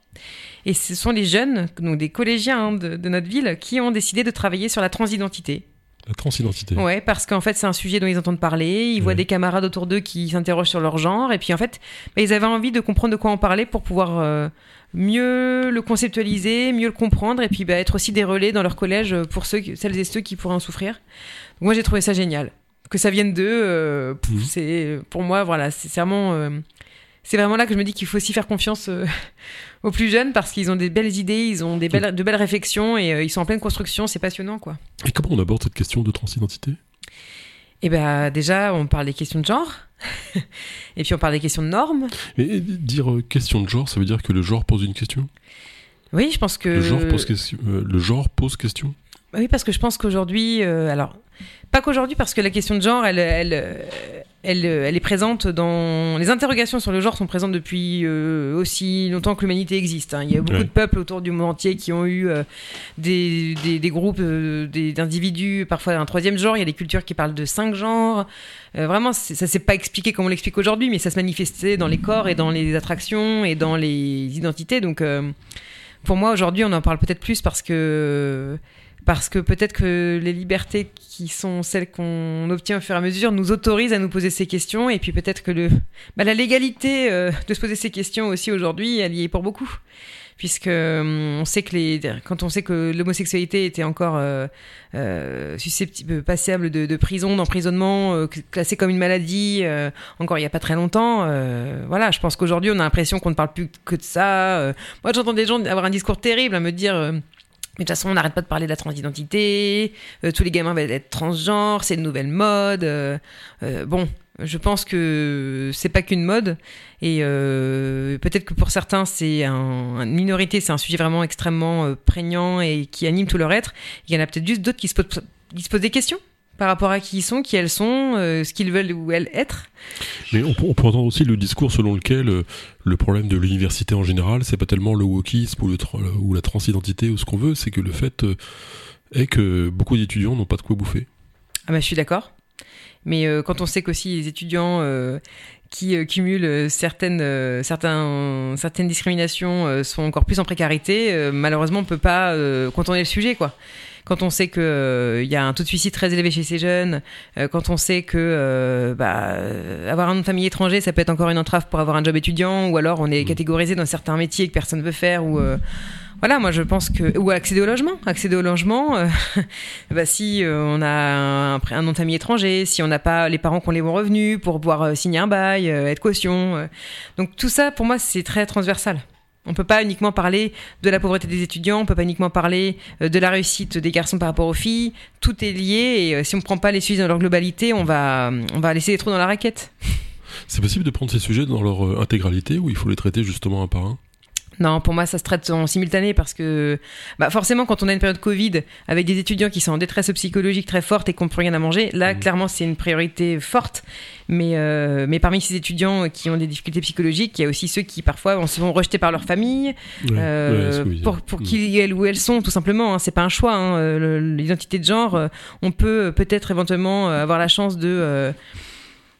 Et ce sont les jeunes, donc des collégiens hein, de, de notre ville, qui ont décidé de travailler sur la transidentité. La transidentité. Ouais, parce qu'en fait, c'est un sujet dont ils entendent parler. Ils voient des camarades autour d'eux qui s'interrogent sur leur genre. Et puis, en fait, bah, ils avaient envie de comprendre de quoi on parlait pour pouvoir euh, mieux le conceptualiser, mieux le comprendre. Et puis, bah, être aussi des relais dans leur collège pour ceux, celles et ceux qui pourraient en souffrir. Donc, moi, j'ai trouvé ça génial. Que ça vienne d'eux, euh, Mhm. c'est pour moi, voilà, c'est c'est vraiment. euh, c'est vraiment là que je me dis qu'il faut aussi faire confiance euh, aux plus jeunes parce qu'ils ont des belles idées, ils ont des belles, de belles réflexions et euh, ils sont en pleine construction, c'est passionnant quoi. Et comment on aborde cette question de transidentité? Eh ben déjà, on parle des questions de genre. et puis on parle des questions de normes. Mais dire euh, question de genre, ça veut dire que le genre pose une question? Oui, je pense que. le, genre pose question le genre pose question? Oui, parce que je pense qu'aujourd'hui, alors pas qu'aujourd'hui, parce que la question de genre, elle, elle, elle, euh, elle est présente dans les interrogations sur le genre sont présentes depuis euh, aussi longtemps que l'humanité existe. hein. Il y a beaucoup Ouais. de peuples autour du monde entier qui ont eu euh, des, des, des groupes euh, d'individus, parfois un troisième genre. Il y a des cultures qui parlent de cinq genres. Vraiment, ça s'est pas expliqué comme on l'explique aujourd'hui, mais ça se manifestait dans les corps et dans les attractions et dans les identités. Donc, pour moi, aujourd'hui, on en parle peut-être plus parce que parce que peut-être que les libertés qui sont celles qu'on obtient au fur et à mesure nous autorisent à nous poser ces questions. Et puis peut-être que le bah, la légalité euh, de se poser ces questions aussi aujourd'hui elle y est pour beaucoup. Puisque hum, on sait que les quand on sait que l'homosexualité était encore euh, euh, susceptible passable de, de prison d'emprisonnement euh, classée comme une maladie encore il y a pas très longtemps voilà je pense qu'aujourd'hui on a l'impression qu'on ne parle plus que de ça moi j'entends des gens avoir un discours terrible à me dire mais de toute façon, on n'arrête pas de parler de la transidentité. euh, tous les gamins vont être transgenres, c'est une nouvelle mode. euh, euh, bon, je pense que c'est pas qu'une mode. Et euh, peut-être que pour certains, c'est un, une minorité, c'est un sujet vraiment extrêmement euh, prégnant et qui anime tout leur être. Il y en a peut-être juste d'autres qui se posent, qui se posent des questions par rapport à qui ils sont, qui elles sont, euh, ce qu'ils veulent ou elles être. Mais on, peut- on peut entendre aussi le discours selon lequel euh, le problème de l'université en général, c'est pas tellement le wokisme ou, le tra- ou la transidentité ou ce qu'on veut, c'est que le fait euh, est que beaucoup d'étudiants n'ont pas de quoi bouffer. Ah bah, je suis d'accord. Mais euh, quand on sait qu'aussi les étudiants euh, qui euh, cumulent euh, certaines, euh, certains, certaines discriminations euh, sont encore plus en précarité, euh, malheureusement on peut pas euh, contourner le sujet quoi. Quand on sait qu'il y a un taux de suicide très élevé chez ces jeunes, euh, quand on sait que euh, bah, euh, avoir un nom de famille étranger, ça peut être encore une entrave pour avoir un job étudiant, ou alors on est Mhm. catégorisé dans certains métiers que personne ne veut faire, ou euh, voilà, moi je pense que ou accéder au logement, accéder au logement. euh, bah, si euh, on a un, un nom de famille étranger, si on n'a pas les parents qui ont les bons revenus pour pouvoir euh, signer un bail, euh, être caution. euh. Donc tout ça, pour moi, c'est très transversal. On peut pas uniquement parler de la pauvreté des étudiants, on peut pas uniquement parler euh, de la réussite des garçons par rapport aux filles. Tout est lié et euh, si on prend pas les sujets dans leur globalité, on va, va laisser les trous dans la raquette. C'est possible de prendre ces sujets dans leur euh, intégralité ou il faut les traiter justement un par un? Non, pour moi, ça se traite en simultané parce que bah, forcément, quand on a une période Covid avec des étudiants qui sont en détresse psychologique très forte et qui n'ont plus rien à manger, là, Mhm. clairement, c'est une priorité forte. Mais, euh, mais parmi ces étudiants qui ont des difficultés psychologiques, il y a aussi ceux qui parfois se font rejeter par leur famille, Ouais, euh, ouais, pour, pour Mm. qui elles ou elles sont, tout simplement. Hein. C'est pas un choix. hein. Euh, L'identité de genre, euh, on peut euh, peut-être éventuellement avoir la chance de. euh,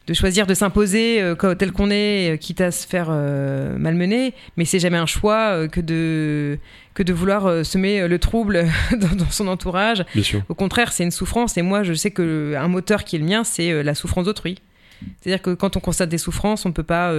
de choisir de s'imposer euh, tel qu'on est, euh, quitte à se faire euh, malmener, mais c'est jamais un choix que de que de vouloir semer le trouble dans, dans son entourage. Bien sûr. Au contraire, c'est une souffrance. Et moi, je sais que un moteur qui est le mien, c'est la souffrance d'autrui. C'est-à-dire que quand on constate des souffrances, on peut pas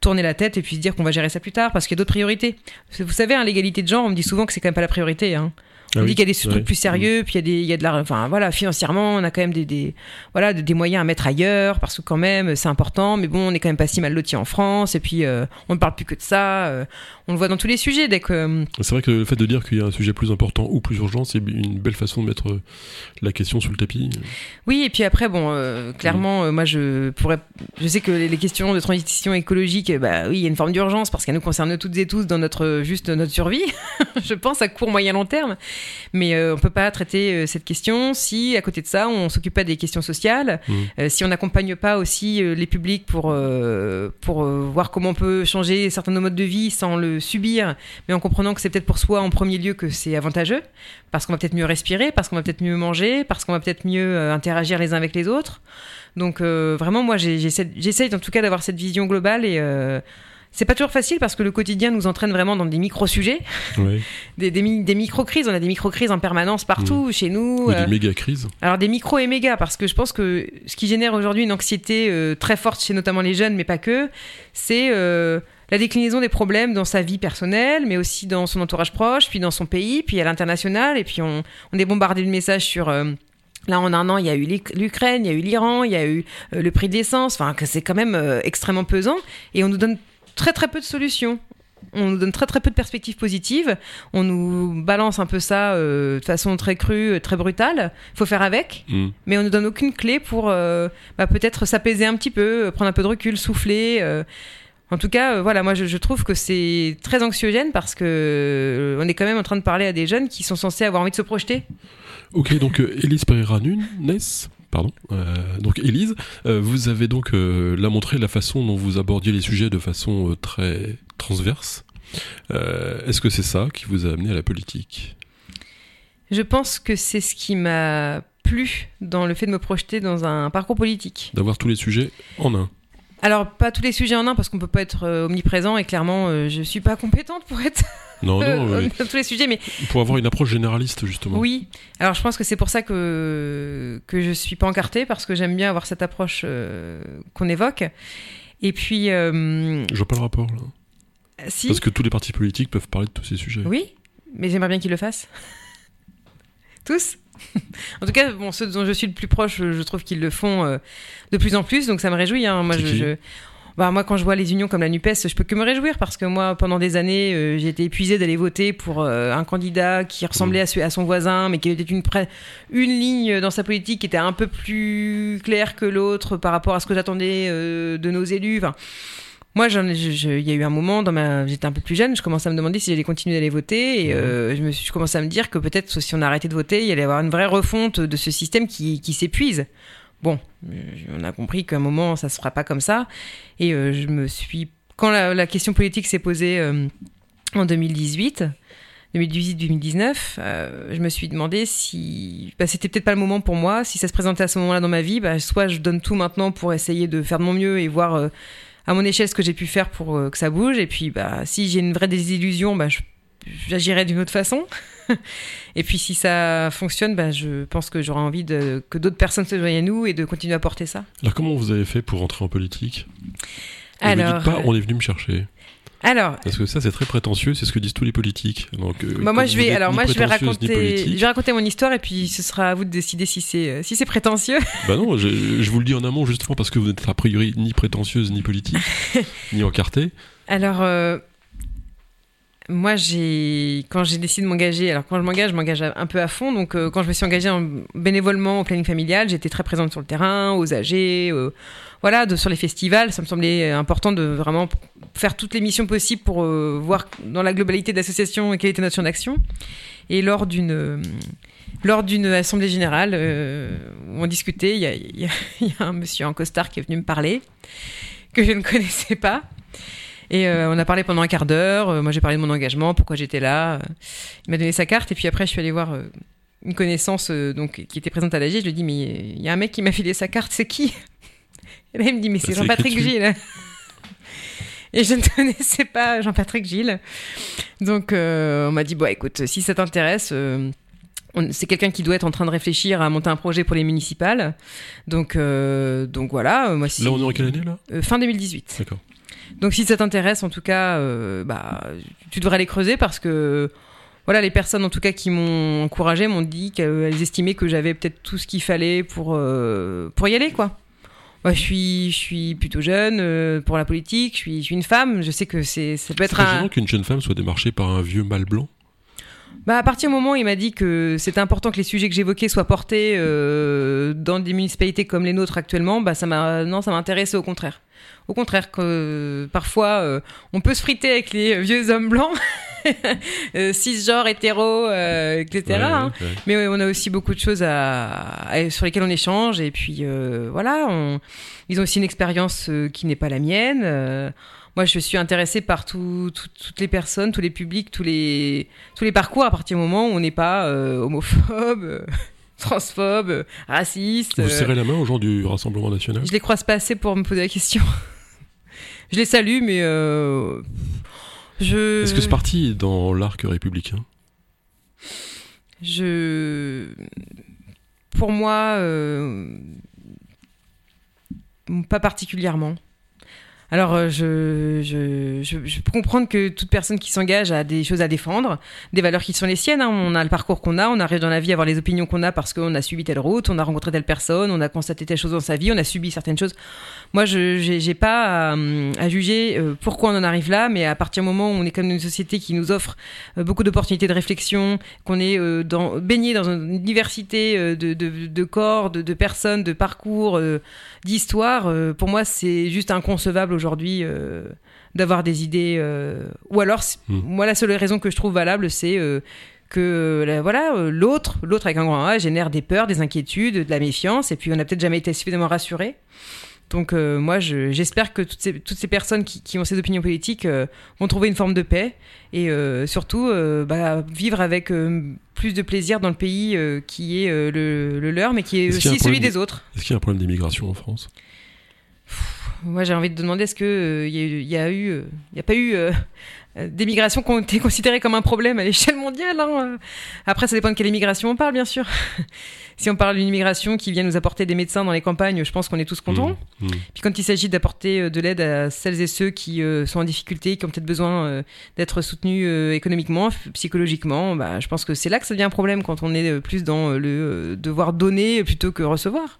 tourner la tête et puis se dire qu'on va gérer ça plus tard parce qu'il y a d'autres priorités. Vous savez, hein, l'égalité de genre, on me dit souvent que c'est quand même pas la priorité. hein. on dit qu'il y a des trucs plus sérieux, puis il y a des, il y a de la, enfin voilà, financièrement, on a quand même des, des voilà, des, moyens à mettre ailleurs parce que quand même c'est important. Mais bon, on est quand même pas si mal loti en France, et puis euh, on ne parle plus que de ça. Euh, on le voit dans tous les sujets. Dès que euh, c'est vrai que le fait de dire qu'il y a un sujet plus important ou plus urgent, c'est une belle façon de mettre la question sous le tapis. Oui, et puis après, bon, clairement, moi je pourrais, je sais que les questions de transition écologique, bah oui, il y a une forme d'urgence parce qu'elles nous concernent toutes et tous dans notre juste notre survie. je pense à court, moyen, long terme. Mais euh, on peut pas traiter euh, cette question si, à côté de ça, on s'occupe pas des questions sociales, mmh. euh, si on n'accompagne pas aussi les publics pour, pour voir comment on peut changer certains de nos modes de vie sans le subir, mais en comprenant que c'est peut-être pour soi en premier lieu que c'est avantageux, parce qu'on va peut-être mieux respirer, parce qu'on va peut-être mieux manger, parce qu'on va peut-être mieux interagir les uns avec les autres. Donc vraiment, moi, j'essaye en tout cas d'avoir cette vision globale et c'est pas toujours facile parce que le quotidien nous entraîne vraiment dans des micro-sujets, des, des, micro-crises. On a des micro-crises en permanence partout mmh. chez nous. des euh, méga-crises. Alors des micro et méga, parce que je pense que ce qui génère aujourd'hui une anxiété euh, très forte chez notamment les jeunes, mais pas que, c'est euh, la déclinaison des problèmes dans sa vie personnelle, mais aussi dans son entourage proche, puis dans son pays, puis à l'international. Et puis on, on est bombardé de messages sur... Là, en un an, il y a eu l'Ukraine, il y a eu l'Iran, il y a eu le prix de l'essence, enfin, que c'est quand même extrêmement pesant. Et on nous donne très très peu de solutions. On nous donne très très peu de perspectives positives. On nous balance un peu ça euh, de façon très crue, très brutale. Il faut faire avec. Mm. Mais on nous donne aucune clé pour euh, bah, peut-être s'apaiser un petit peu, prendre un peu de recul, souffler. Euh. En tout cas, voilà, moi je, trouve que c'est très anxiogène parce que on est quand même en train de parler à des jeunes qui sont censés avoir envie de se projeter. Ok, donc Elise Pereira Nunes, pardon. Euh, donc Élise, euh, vous avez donc euh, là montré la façon dont vous abordiez les sujets de façon très transverse. Est-ce que c'est ça qui vous a amené à la politique? Je pense que c'est ce qui m'a plu dans le fait de me projeter dans un parcours politique. D'avoir tous les sujets en un. Alors, pas tous les sujets en un, parce qu'on peut pas être omniprésent, et clairement, je suis pas compétente pour être non, non, tous les sujets, mais pour avoir une approche généraliste justement. Oui. Alors je pense que c'est pour ça que que je suis pas encartée parce que j'aime bien avoir cette approche euh, qu'on évoque. Et puis. Euh... Je vois pas le rapport là. Si. Parce que tous les partis politiques peuvent parler de tous ces sujets. Oui, mais j'aimerais bien qu'ils le fassent. tous. en tout cas, bon, ceux dont je suis le plus proche, je trouve qu'ils le font euh, de plus en plus, donc ça me réjouit. Hein. Moi, je, bah, moi, quand je vois les unions comme la NUPES, je peux que me réjouir parce que moi, pendant des années, euh, j'ai été épuisée d'aller voter pour euh, un candidat qui ressemblait mmh. à, son voisin, mais qui était une, une ligne dans sa politique qui était un peu plus claire que l'autre par rapport à ce que j'attendais euh, de nos élus. Enfin, moi, il y a eu un moment dans ma, j'étais un peu plus jeune, je commençais à me demander si j'allais continuer d'aller voter, et je me suis, je commençais à me dire que peut-être si on arrêtait de voter, il y allait y avoir une vraie refonte de ce système qui, qui s'épuise. Bon, on a compris qu'à un moment, ça se fera pas comme ça. Et euh, je me suis. Quand la, question politique s'est posée euh, en 2018, 2018-2019, euh, je me suis demandé si bah, c'était peut-être pas le moment pour moi. Si ça se présentait à ce moment-là dans ma vie, bah, soit je donne tout maintenant pour essayer de faire de mon mieux et voir à mon échelle ce que j'ai pu faire pour que ça bouge. Et puis, bah, si j'ai une vraie désillusion, bah, j'agirai d'une autre façon. et puis si ça fonctionne, bah, je pense que j'aurai envie de, que d'autres personnes se joignent à nous et de continuer à porter ça. Alors comment vous avez fait pour entrer en politique? Alors, dites pas, euh, on est venu me chercher. Alors, parce que ça c'est très prétentieux, c'est ce que disent tous les politiques. Donc, euh, bah moi je vais, alors moi je vais raconter, je vais raconter mon histoire et puis ce sera à vous de décider si c'est euh, si c'est prétentieux. Bah non, je, je, vous le dis en amont justement parce que vous n'êtes a priori ni prétentieuse ni politique, ni encartée. Alors moi, quand j'ai décidé de m'engager, alors quand je m'engage, je m'engage un peu à fond. Donc, euh, quand je me suis engagée en, bénévolement au planning familial, j'étais très présente sur le terrain, aux âgés, euh, voilà, de, sur les festivals. Ça me semblait important de vraiment faire toutes les missions possibles pour euh, voir dans la globalité d'association quelle était notre champ d'action. Et lors d'une lors d'une assemblée générale où on discutait, il y, y a, un monsieur en costard qui est venu me parler que je ne connaissais pas et euh, on a parlé pendant un quart d'heure. Euh, moi, j'ai parlé de mon engagement, pourquoi j'étais là. Il m'a donné sa carte. Et puis après, je suis allée voir euh, une connaissance donc, qui était présente à l'AG. Je lui ai dit, mais il y a un mec qui m'a filé sa carte, c'est qui? Et là, il me dit, mais c'est Jean-Patrick Gilles. Et je ne connaissais pas Jean-Patrick Gilles. Donc, on m'a dit, bon, écoute, si ça t'intéresse, c'est quelqu'un qui doit être en train de réfléchir à monter un projet pour les municipales. Donc, donc voilà. Moi, Là, on est en quelle année, là? Fin 2018. D'accord. Donc si ça t'intéresse, en tout cas, euh, bah, tu devrais aller creuser parce que voilà, les personnes en tout cas qui m'ont encouragé m'ont dit qu'elles estimaient que j'avais peut-être tout ce qu'il fallait pour, pour y aller, quoi. Moi, je suis, je suis plutôt jeune pour la politique. Je suis, je suis, une femme. Je sais que c'est, ça peut être un. qu'une jeune femme soit démarchée par un vieux mâle blanc? Bah, à partir du moment où il m'a dit que c'était important que les sujets que j'évoquais soient portés euh, dans des municipalités comme les nôtres actuellement, bah ça m'a non, ça m'intéressait au contraire. Au contraire que parfois euh, on peut se friter avec les vieux hommes blancs. euh, cisgenres, hétéros, euh, etc. Hein. Mais on a aussi beaucoup de choses à, sur lesquelles on échange. Et puis voilà, on, ils ont aussi une expérience qui n'est pas la mienne moi, je suis intéressée par toutes les personnes, tous les publics, tous les, tous les parcours à partir du moment où on n'est pas euh, homophobe. Euh, transphobe, euh, raciste. Vous serrez la main aux gens du Rassemblement national? Je les croise pas assez pour me poser la question. Je les salue, mais je. Est-ce que ce parti est dans l'arc républicain? Je. Pour moi, pas particulièrement. Alors, euh, je, peux comprendre que toute personne qui s'engage a des choses à défendre, des valeurs qui sont les siennes. Hein. On a le parcours qu'on a, on arrive dans la vie à avoir les opinions qu'on a parce qu'on a suivi telle route, on a rencontré telle personne, on a constaté telle chose dans sa vie, on a subi certaines choses. Moi, je n'ai pas à, juger euh, pourquoi on en arrive là, mais à partir du moment où on est comme une société qui nous offre euh, beaucoup d'opportunités de réflexion, qu'on est baigné dans une diversité de, corps, de, de, personnes, de parcours, d'histoire, pour moi, c'est juste inconcevable aujourd'hui euh, d'avoir des idées. Euh, ou alors, hmm. moi, la seule raison que je trouve valable, c'est euh, que voilà, l'autre, l'autre avec un grand A, génère des peurs, des inquiétudes, de la méfiance, et puis on n'a peut-être jamais été suffisamment rassuré. Donc moi, j'espère que toutes ces, toutes ces personnes qui, ont ces opinions politiques vont trouver une forme de paix et surtout bah, vivre avec plus de plaisir dans le pays qui est le, le, leur, mais qui est, aussi celui des autres. Est-ce qu'il y a un problème d'immigration en France? Moi, j'ai envie de demander est-ce qu'il euh, il y, a eu, il n'y euh, a pas eu euh, des migrations qui ont été considérées comme un problème à l'échelle mondiale. Hein. Après, ça dépend de quelle immigration on parle, bien sûr. si on parle d'une immigration qui vient nous apporter des médecins dans les campagnes, je pense qu'on est tous contents. Mmh, mmh. Puis quand il s'agit d'apporter de l'aide à celles et ceux qui sont en difficulté, qui ont peut-être besoin d'être soutenus économiquement, psychologiquement, bah, je pense que c'est là que ça devient un problème quand on est plus dans le devoir donner plutôt que recevoir.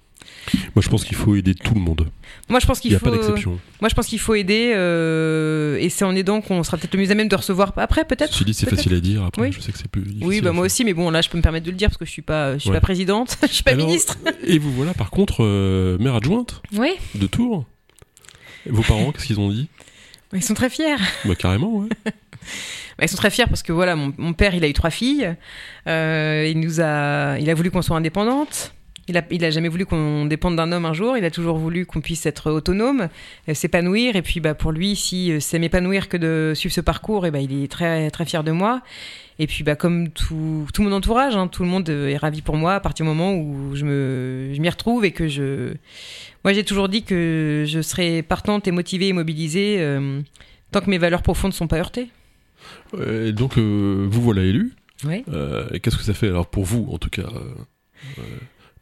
Moi, je pense qu'il faut aider tout le monde. Moi, je pense qu'il faut. Il n'y a pas d'exception. Moi, je pense qu'il faut aider, euh, et c'est en aidant qu'on sera peut-être le mieux à même de recevoir après, peut-être. Je dis, c'est facile à dire. Après, je sais que c'est plus. Oui, bah moi aussi, mais bon, là, je peux me permettre de le dire parce que je suis pas, je suis pas présidente, je suis pas ministre. et vous voilà, par contre, euh, maire adjointe. Oui. De Tours. vos parents, qu'est-ce qu'ils ont dit? Ils sont très fiers. Bah carrément, ouais. Bah, ils sont très fiers parce que voilà, mon, mon père, il a eu trois filles. Euh, il nous a, il a voulu qu'on soit indépendante. Il a, jamais voulu qu'on dépende d'un homme un jour. Il a toujours voulu qu'on puisse être autonome, euh, s'épanouir. Et puis, bah, pour lui, si euh, c'est m'épanouir que de suivre ce parcours, et bah, il est très, très fier de moi. Et puis, bah, comme tout, tout mon entourage, hein, tout le monde est ravi pour moi à partir du moment où je me, je m'y retrouve et que je. Moi, j'ai toujours dit que je serais partante et motivée et mobilisée euh, tant que mes valeurs profondes ne sont pas heurtées. Et donc, vous voilà élu. Oui. Qu'est-ce que ça fait alors pour vous, en tout cas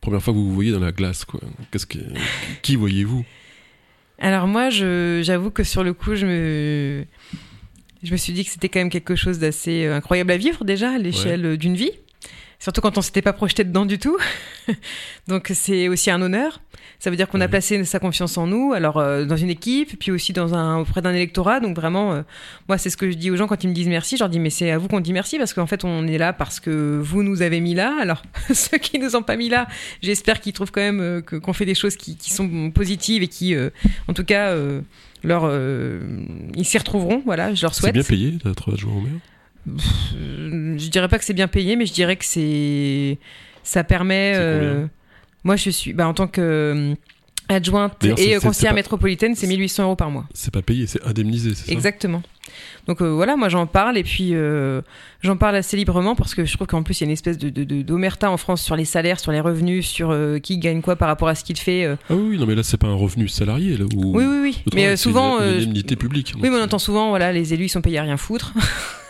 première fois que vous vous voyez dans la glace quoi Qu'est-ce que qui voyez-vous? Alors moi, j'avoue que sur le coup, je me je me suis dit que c'était quand même quelque chose d'assez euh, incroyable à vivre déjà à l'échelle d'une vie. Surtout quand on s'était pas projeté dedans du tout. Donc c'est aussi un honneur. Ça veut dire qu'on a placé sa confiance en nous, alors euh, dans une équipe, puis aussi dans un, auprès d'un électorat. Donc vraiment, euh, moi, c'est ce que je dis aux gens quand ils me disent merci. Je leur dis, mais c'est à vous qu'on dit merci parce qu'en fait, on est là parce que vous nous avez mis là. Alors, ceux qui nous ont pas mis là, j'espère qu'ils trouvent quand même euh, qu'on fait des choses qui, qui, sont positives et qui, en tout cas, leur, ils s'y retrouveront. Voilà, je leur souhaite. C'est bien payé d'être adjoint au maire Je dirais pas que c'est bien payé, mais je dirais que c'est ça permet. Moi, je suis, bah, en tant que euh, adjointe et euh, conseillère métropolitaine, c'est 1800 euros par mois. C'est pas payé, c'est indemnisé, c'est ça? Exactement. Donc euh, voilà, moi j'en parle et puis j'en parle assez librement parce que je trouve qu'en plus il y a une espèce de, d'omerta en France sur les salaires, sur les revenus, sur qui gagne quoi par rapport à ce qu'il fait. Ah oui, non mais là c'est pas un revenu salarié là. Oui oui oui. Mais souvent. Une indemnité publique. Oui, mais on entend souvent voilà les élus ils sont payés à rien foutre.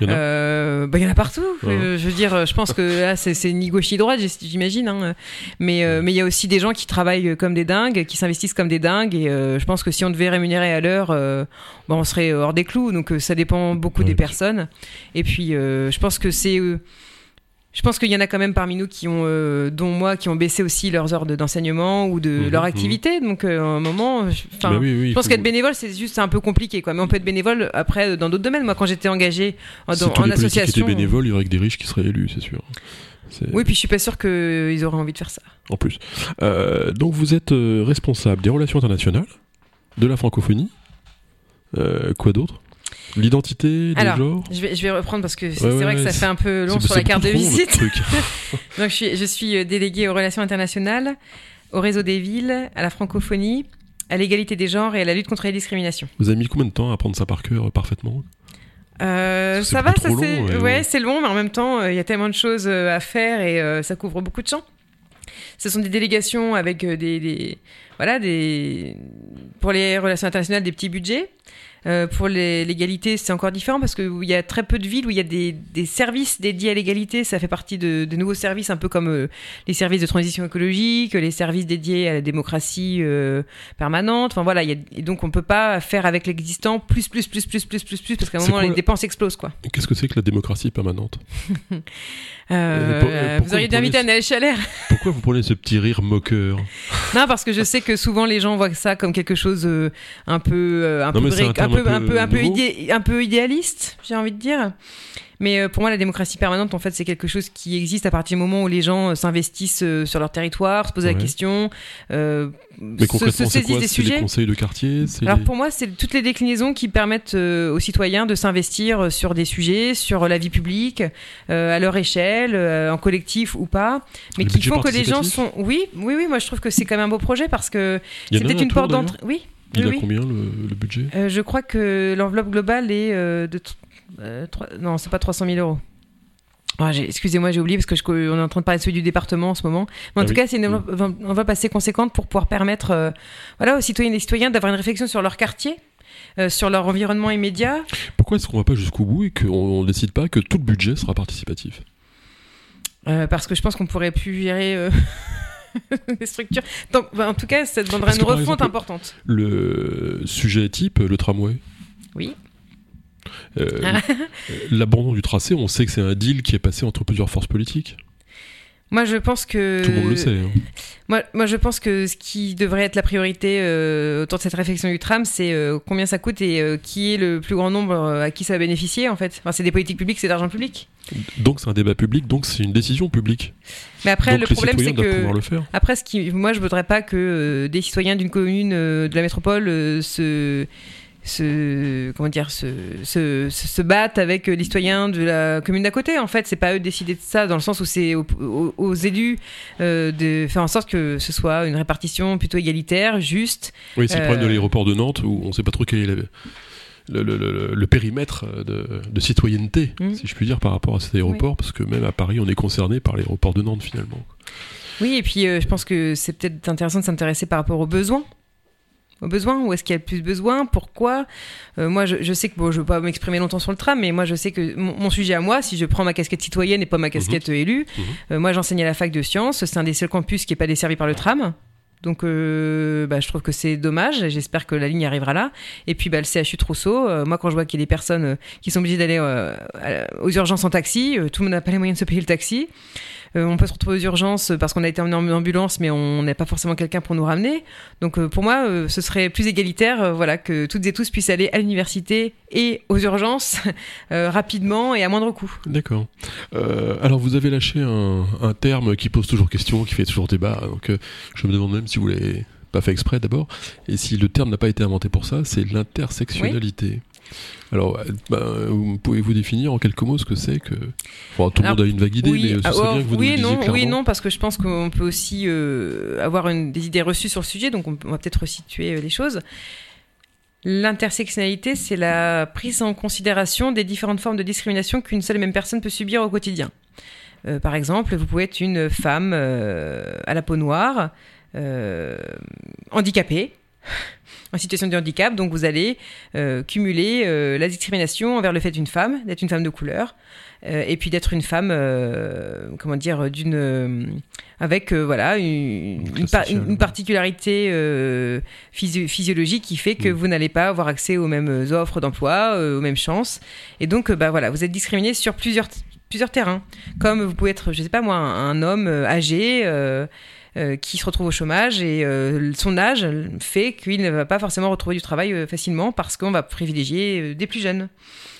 Il y en a Euh, bah, il y en a partout. Euh, je veux dire, je pense que là, c'est ni gauche ni droite, j'imagine. hein. Mais euh, mais il y a aussi des gens qui travaillent comme des dingues, qui s'investissent comme des dingues. Et euh, je pense que si on devait rémunérer à l'heure, bah, on serait hors des clous. Donc ça dépend beaucoup Ouais, des personnes. Et puis, je pense que c'est. Je pense qu'il y en a quand même parmi nous qui ont, euh, dont moi, qui ont baissé aussi leurs heures de- d'enseignement ou de Mhm, leur mhm. activité. Donc, euh, à un moment, je- enfin, Bah oui, oui, je pense faut- qu'être bénévole, c'est juste un peu compliqué, quoi. Mais on peut être bénévole après dans d'autres domaines. Moi, quand j'étais engagée en, Si dans- tous en les association, étaient bénévoles, il y aurait que des riches qui seraient élus, c'est sûr. Oui, puis je suis pas sûre qu'ils auraient envie de faire ça. En plus. Euh, donc vous êtes responsable des relations internationales, de la francophonie. Quoi d'autre? L'identité, les Alors, genres Je vais, je vais reprendre parce que c'est Ouais, c'est ouais, vrai que ça fait un peu long sur la carte de visite. Donc, je suis, je suis euh, déléguée aux relations internationales, au réseau des villes, à la francophonie, à l'égalité des genres et à la lutte contre les discriminations. Vous avez mis combien de temps à apprendre ça par cœur euh, parfaitement? Euh, ça va, beaucoup ça c'est long, ouais, ouais, ouais. c'est long, mais en même temps, euh, il y a tellement de choses euh, à faire et euh, ça couvre beaucoup de champs. Ce sont des délégations avec euh, des, des- voilà des pour les relations internationales des petits budgets. Euh, pour l'égalité, c'est encore différent parce qu'il y a très peu de villes où il y a des, des services dédiés à l'égalité. Ça fait partie de, de nouveaux services, un peu comme euh, les services de transition écologique, les services dédiés à la démocratie euh, permanente. Enfin voilà, il y a, et donc on peut pas faire avec l'existant plus, plus, plus, plus, plus, plus, plus, parce qu'à un moment les dépenses explosent quoi. Qu'est-ce que c'est que la démocratie permanente? Euh, pour- vous auriez dû inviter Anaël Chalère. Pourquoi vous prenez ce petit rire moqueur? Non, parce que je sais que souvent les gens voient ça comme quelque chose euh, un peu, un, Non, peu un peu, un peu peu, un peu, nouveau. idé- un peu idéaliste, j'ai envie de dire. Mais euh, pour moi, la démocratie permanente, en fait, c'est quelque chose qui existe à partir du moment où les gens euh, s'investissent euh, sur leur territoire, se posent Ouais. la question, euh, Mais se, se saisissent quoi des? C'est les sujets. conseils de quartier? Alors pour moi, c'est toutes les déclinaisons qui permettent aux citoyens de s'investir sur des sujets, sur la vie publique, euh, à leur échelle, euh, en collectif ou pas, mais Le qui font que les gens sont. Oui, oui, oui. Moi, je trouve que c'est quand même un beau projet parce que c'est peut-être un une porte d'entrée. Oui. Il oui, a combien le, le budget Euh, je crois que l'enveloppe globale est euh, de. euh, trois- non, c'est pas 300 000 euros. Ah, Excusez-moi, j'ai oublié parce que je, on est en train de parler de celui du département en ce moment. Mais en Ah tout oui. cas, c'est une enveloppe, assez conséquente pour pouvoir permettre euh, voilà, aux citoyennes et citoyens d'avoir une réflexion sur leur quartier, sur leur environnement immédiat. Pourquoi est-ce qu'on va pas jusqu'au bout et qu'on ne décide pas que tout le budget sera participatif? Parce que je pense qu'on pourrait plus gérer euh, les structures. Donc, bah, en tout cas, ça demanderait une refonte exemple, importante. Le sujet type, le tramway. Oui. Euh, Ah. L'abandon du tracé, on sait que c'est un deal qui est passé entre plusieurs forces politiques. Moi, je pense que. Tout le monde le sait. hein. Moi, moi, je pense que ce qui devrait être la priorité euh, autour de cette réflexion du tram, c'est euh, combien ça coûte et euh, qui est le plus grand nombre à qui ça va bénéficier, en fait. Enfin, c'est des politiques publiques, c'est d'argent public. Donc c'est un débat public, donc c'est une décision publique. Mais après, donc le problème, c'est que. pouvoir le faire. Après, ce qui, moi, je voudrais pas que des citoyens d'une commune de la métropole se, se, comment dire, se, se, se- battent avec euh, les citoyens de la commune d'à côté. En fait, c'est pas eux de décider de ça, dans le sens où c'est aux, aux- aux élus euh, de faire en sorte que ce soit une répartition plutôt égalitaire, juste. Oui, c'est le Euh, problème de l'aéroport de Nantes où on ne sait pas trop quel est le, le- le- le- le périmètre de, de citoyenneté, Mm. si je puis dire, par rapport à cet aéroport, parce que même à Paris, on est concerné par l'aéroport de Nantes finalement. Oui, et puis euh, je pense que c'est peut-être intéressant de s'intéresser par rapport aux besoins. Aux besoins, où est-ce qu'il y a le plus besoin Pourquoi Euh, Moi, je, je sais que bon, je ne veux pas m'exprimer longtemps sur le tram, mais moi, je sais que mon, sujet à moi, si je prends ma casquette citoyenne et pas ma casquette euh, élue, Mhm. euh, moi, j'enseigne à la fac de sciences. C'est un des seuls campus qui n'est pas desservi par le tram. Donc, euh, bah, je trouve que c'est dommage. J'espère que la ligne arrivera là. Et puis, bah, le CHU Trousseau, euh, moi, quand je vois qu'il y a des personnes euh, qui sont obligées d'aller aux urgences en taxi, tout le monde n'a pas les moyens de se payer le taxi. Euh, on peut se retrouver aux urgences parce qu'on a été emmené en ambulance, mais on n'a pas forcément quelqu'un pour nous ramener. Donc euh, pour moi, euh, ce serait plus égalitaire, voilà, que toutes et tous puissent aller à l'université et aux urgences rapidement et à moindre coût. D'accord. Alors vous avez lâché un, un terme qui pose toujours question, qui fait toujours débat, donc je me demande même si vous l'avez pas fait exprès d'abord, et si le terme n'a pas été inventé pour ça, c'est l'intersectionnalité. Alors, euh, ben, vous- pouvez-vous définir en quelques mots ce que c'est que... Bon, tout le Alors, monde a une vague idée, mais ce ah, serait bien que vous oui, nous le non, clairement. oui, non, parce que je pense qu'on peut aussi euh, avoir une- des idées reçues sur le sujet, donc on, on va peut-être resituer euh, les choses. L'intersectionnalité, c'est la prise en considération des différentes formes de discrimination qu'une seule et même personne peut subir au quotidien. Euh, par exemple, vous pouvez être une femme euh, à la peau noire, handicapée, en situation de handicap. Donc vous allez euh, cumuler euh, la discrimination envers le fait d'une femme, d'être une femme de couleur, euh, et puis d'être une femme, comment dire, d'une avec voilà une, une, particularité physiologique qui fait que mm. vous n'allez pas avoir accès aux mêmes offres d'emploi, aux mêmes chances. Et donc bah voilà, vous êtes discriminé sur plusieurs plusieurs terrains. Comme vous pouvez être, je sais pas moi, un, homme âgé. Euh, qui se retrouve au chômage et euh, son âge fait qu'il ne va pas forcément retrouver du travail euh, facilement parce qu'on va privilégier des plus jeunes.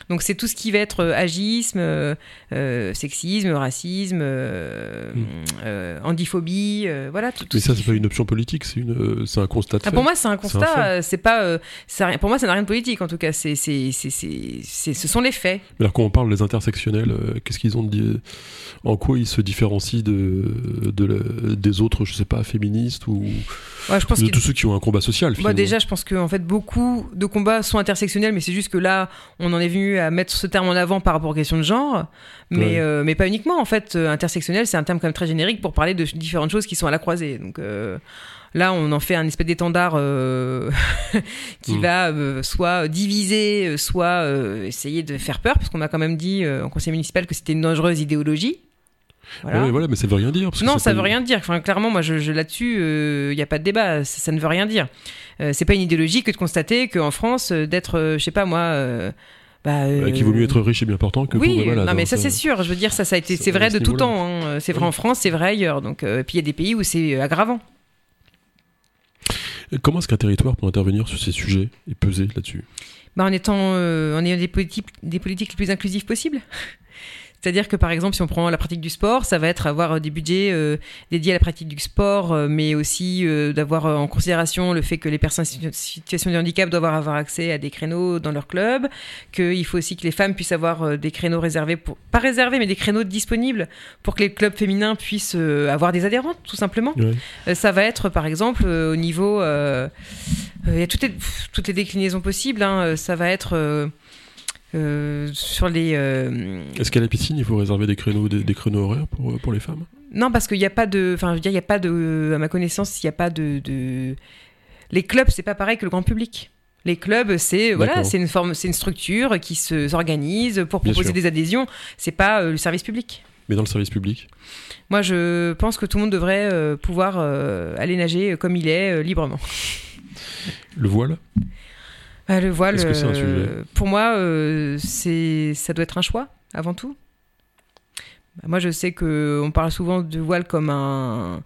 Donc c'est tout ce qui va être euh, agisme, euh, euh, sexisme, racisme, hmm. handiphobie, voilà. Tout, Mais ça, c'est pas une option politique, c'est une, c'est un constat. Ah, pour moi, c'est un constat. C'est pas, pour moi, ça n'a rien de politique en tout cas. C'est, c'est, c'est, c'est, ce sont les faits. Mais alors quand on parle des intersectionnels, qu'est-ce qu'ils ont dit En quoi ils se différencient de, de des autres, je sais pas, féministes ou je pense de tous ceux qui ont un combat social. Bah, déjà, je pense que en fait beaucoup de combats sont intersectionnels, mais c'est juste que là, on en est venu à mettre ce terme en avant par rapport aux questions de genre, mais, euh, mais pas uniquement. En fait, euh, intersectionnel, c'est un terme quand même très générique pour parler de différentes choses qui sont à la croisée. Donc euh, là, on en fait un espèce d'étendard qui mm. va soit diviser, soit essayer de faire peur, parce qu'on a quand même dit en conseil municipal que c'était une dangereuse idéologie. Voilà. voilà. mais ça veut rien dire. non, ça, veut rien dire. Enfin, clairement, moi, je, là-dessus, il n'y a pas de débat. Ça, ça, ne veut rien dire. c'est pas une idéologie que de constater qu'en France, d'être, je sais pas moi bah, euh... Qu'il vaut mieux être riche et bien portant que oui, pauvre non mais ça c'est sûr. Je veux dire ça, ça a été, c'est vrai de tout temps. Hein. C'est vrai en France, c'est vrai ailleurs. Donc, euh, et puis il y a des pays où c'est aggravant. Comment est-ce qu'un territoire peut intervenir sur ces sujets et peser là-dessus? Bah, en étant, euh, en ayant des politiques, des politiques les plus inclusives possibles. C'est-à-dire que par exemple, si on prend la pratique du sport, ça va être avoir euh, des budgets euh, dédiés à la pratique du sport, euh, mais aussi d'avoir en considération le fait que les personnes en situation de handicap doivent avoir accès à des créneaux dans leur club, qu'il faut aussi que les femmes puissent avoir des créneaux réservés, pour, pas réservés, mais des créneaux disponibles pour que les clubs féminins puissent avoir des adhérents, tout simplement. ça va être par exemple au niveau... Il y a toutes les, toutes les déclinaisons possibles. Hein, ça va être euh, sur les. Euh, Est-ce qu'à la piscine, il faut réserver des créneaux, des, créneaux horaires pour, euh, pour les femmes? Non, parce qu'il n'y a pas de. Enfin, je veux dire, il n'y a pas de. À ma connaissance, il n'y a pas de, de. Les clubs, c'est pas pareil que le grand public. Les clubs, c'est voilà, c'est une forme, c'est une structure qui s'organise pour proposer des adhésions. C'est pas le service public. Mais dans le service public? Moi, je pense que tout le monde devrait pouvoir aller nager comme il est librement. Le voile? Bah, le voile, euh, pour moi, euh, c'est ça doit être un choix avant tout. Bah, moi, je sais que on parle souvent du voile comme un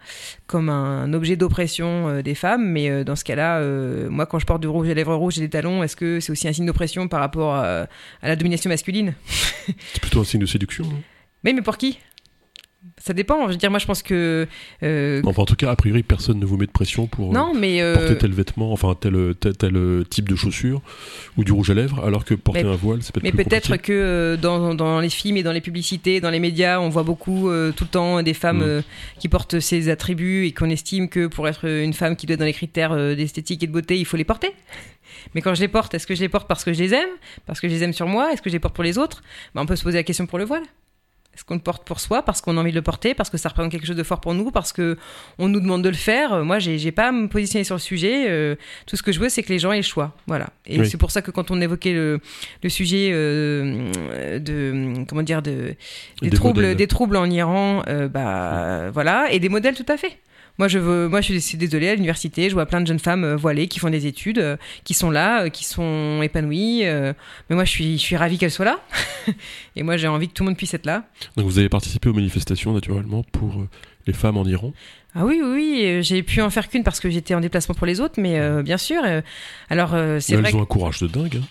comme un objet d'oppression euh, des femmes, mais dans ce cas-là, moi, quand je porte du rouge à lèvres rouges et des talons, est-ce que c'est aussi un signe d'oppression par rapport à, à la domination masculine? C'est plutôt un signe de séduction. mais mais pour qui? Ça dépend. Je veux dire, moi, je pense que. Euh, en tout cas, a priori, personne ne vous met de pression pour non, mais euh, porter tel vêtement, enfin tel, tel, type de chaussures ou du rouge à lèvres, alors que porter un voile, c'est peut-être Mais peut-être que euh, dans, dans, les films et dans les publicités, dans les médias, on voit beaucoup tout le temps des femmes mm. qui portent ces attributs et qu'on estime que pour être une femme qui doit être dans les critères d'esthétique et de beauté, il faut les porter. Mais quand je les porte, est-ce que je les porte parce que je les aime? Parce que je les aime sur moi? Est-ce que je les porte pour les autres? Ben, On peut se poser la question pour le voile. Est-ce qu'on le porte pour soi parce qu'on a envie de le porter, parce que ça représente quelque chose de fort pour nous, parce que on nous demande de le faire Moi, j'ai pas à me positionner sur le sujet. Euh, tout ce que je veux, c'est que les gens aient le choix. Voilà. Et c'est pour ça que quand on évoquait le, le sujet euh, de comment dire de des, troubles, des troubles en Iran, euh, bah voilà, et des modèles tout à fait. Moi, je veux, moi, je suis désolée à l'université, je vois plein de jeunes femmes euh, voilées qui font des études, euh, qui sont là, euh, qui sont épanouies. mais moi, je suis, je suis ravie qu'elles soient là. et moi, j'ai envie que tout le monde puisse être là. Donc, vous avez participé aux manifestations, naturellement, pour les femmes en Iran? Ah oui, oui, j'ai pu en faire qu'une parce que j'étais en déplacement pour les autres, mais bien sûr. alors, c'est vrai. Elles ont un courage de dingue. Hein.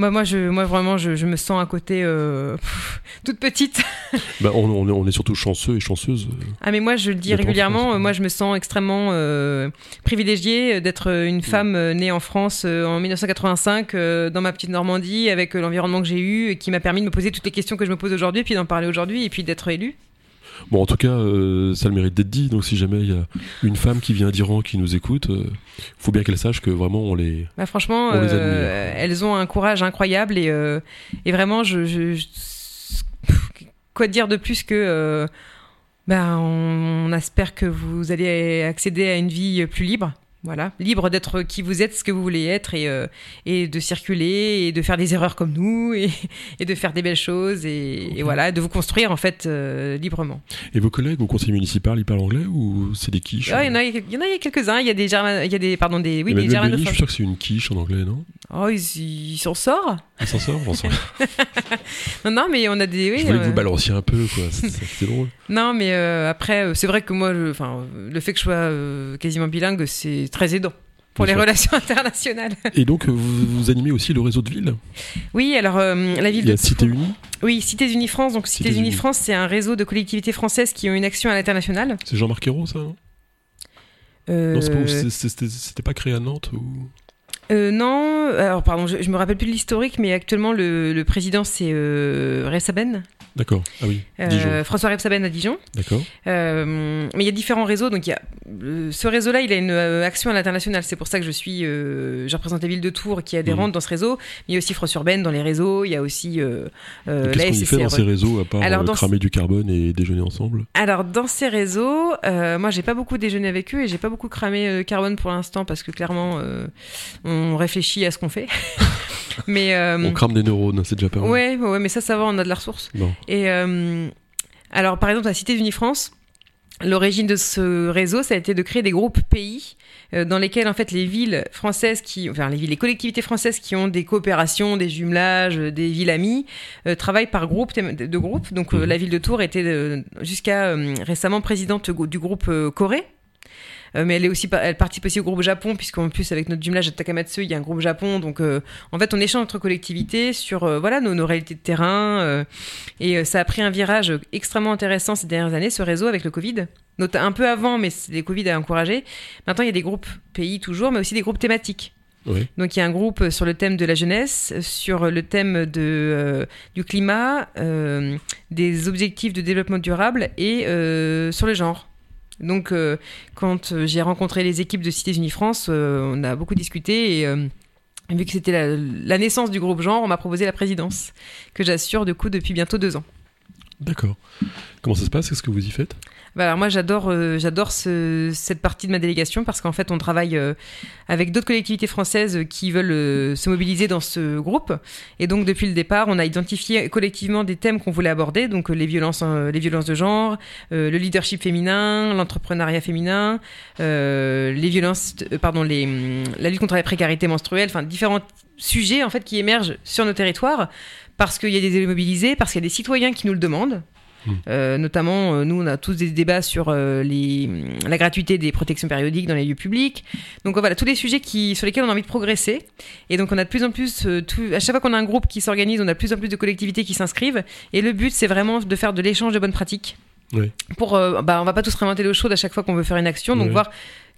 Moi, moi, je, moi vraiment, je, je me sens à côté euh, toute petite. bah, on, on, est surtout chanceux et chanceuse. Ah, mais moi, je le dis régulièrement, moi, je me sens extrêmement euh, privilégiée d'être une femme euh, née en France en 1985, dans ma petite Normandie, avec l'environnement que j'ai eu, et qui m'a permis de me poser toutes les questions que je me pose aujourd'hui, puis d'en parler aujourd'hui, et puis d'être élue. Bon, en tout cas, euh, ça le mérite d'être dit. Donc, si jamais il y a une femme qui vient d'Iran qui nous écoute, il euh, faut bien qu'elle sache que vraiment on les. Bah, franchement, euh, elles ont un courage incroyable et, et vraiment, je, quoi dire de plus que. Ben, on, espère que vous allez accéder à une vie plus libre Voilà, libre d'être qui vous êtes, ce que vous voulez être, et, euh, et de circuler, et de faire des erreurs comme nous, et, et de faire des belles choses, et, Ok. et voilà, de vous construire en fait euh, librement. Et vos collègues au conseil municipal, ils parlent anglais ou c'est des quiches Ah, Il y en a, il y en a, il quelques-uns. Il y a des, il y a des, pardon, des, oui, des Belli, je germanophones. suis sûr que c'est une quiche en anglais, non? Oh, ils ils s'en sortent. Il s'en sort. Non, non, mais on a des. Oui, Je voulais que euh, vous balanciez un peu, quoi. C'est drôle. Non, mais euh, après, euh, c'est vrai que moi, je- le fait que je sois euh, quasiment bilingue, c'est très aidant pour les relations internationales. Et donc, euh, vous, vous animez aussi le réseau de villes? Oui, alors euh, la ville Il y a de Cité Unie Oui, Cités Unies France. Donc Cités Cités Unies. France, c'est un réseau de collectivités françaises qui ont une action à l'international. C'est Jean-Marc Ayrault, ça Euh, Non, c'était pas créé à Nantes ou... euh, non, alors pardon, je, je me rappelle plus de l'historique, mais actuellement le, le président c'est Rebsaben, D'accord. Ah oui, euh. François Rebsaben à Dijon. D'accord. Euh, mais il y a différents réseaux, donc il y a euh, ce réseau-là, il a une euh, action à l'international. C'est pour ça que je suis, je représente la ville de Tours qui est adhérente Mhm. dans ce réseau. Mais il y a aussi France Urbaine dans les réseaux. Il y a aussi Qu'est-ce qu'on y fait dans ces réseaux à part Alors, cramer du carbone et déjeuner ensemble? Alors dans ces réseaux, moi j'ai pas beaucoup déjeuné avec eux et j'ai pas beaucoup cramé carbone pour l'instant parce que clairement on réfléchit à ce qu'on fait. mais On crame des neurones, c'est déjà pas mal. ouais, ouais, mais ça ça va, on a de la ressource. Et euh, alors, par exemple, à Cité Unie France, l'origine de ce réseau, ça a été de créer des groupes pays euh, dans lesquels, en fait, les villes françaises qui, enfin, les villes, les collectivités françaises qui ont des coopérations, des jumelages, euh, des villes amies, euh, travaillent par groupe de groupes. Donc, euh, Mhm. la ville de Tours était jusqu'à récemment présidente du groupe Corée. Euh, mais elle est aussi elle participe aussi au groupe Japon puisqu'en plus avec notre jumelage à Takamatsu il y a un groupe Japon. Donc euh, en fait on échange entre collectivités sur euh, voilà nos, nos réalités de terrain et ça a pris un virage extrêmement intéressant ces dernières années ce réseau avec le Covid. Nota- un peu avant mais c'est- le Covid a encouragé maintenant il y a des groupes pays toujours mais aussi des groupes thématiques. Donc il y a un groupe sur le thème de la jeunesse, sur le thème de, euh, du climat, euh, des objectifs de développement durable et euh, sur le genre. Donc euh, quand euh, j'ai rencontré les équipes de Cités Unie France, euh, on a beaucoup discuté et vu que c'était la, la naissance du groupe genre, on m'a proposé la présidence que j'assure du coup depuis bientôt deux ans. D'accord. Comment ça se passe? Qu'est-ce que vous y faites? Bah alors moi j'adore euh, j'adore ce- cette partie de ma délégation parce qu'en fait on travaille euh, avec d'autres collectivités françaises qui veulent euh, se mobiliser dans ce groupe. Et donc depuis le départ on a identifié collectivement des thèmes qu'on voulait aborder. Donc les violences les violences de genre le leadership féminin l'entrepreneuriat féminin les violences pardon la lutte contre la précarité menstruelle enfin différents sujets en fait qui émergent sur nos territoires parce qu'il y a des élus mobilisés parce qu'il y a des citoyens qui nous le demandent euh, notamment, euh, nous, on a tous des débats sur euh, les, la gratuité des protections périodiques dans les lieux publics. Donc voilà, tous les sujets qui, sur lesquels on a envie de progresser. Et donc on a de plus en plus, tout- à chaque fois qu'on a un groupe qui s'organise, on a de plus en plus de collectivités qui s'inscrivent. Et le but, c'est vraiment de faire de l'échange de bonnes pratiques. Oui. Pour, bah, on va pas tous réinventer l'eau chaude à chaque fois qu'on veut faire une action. Donc voir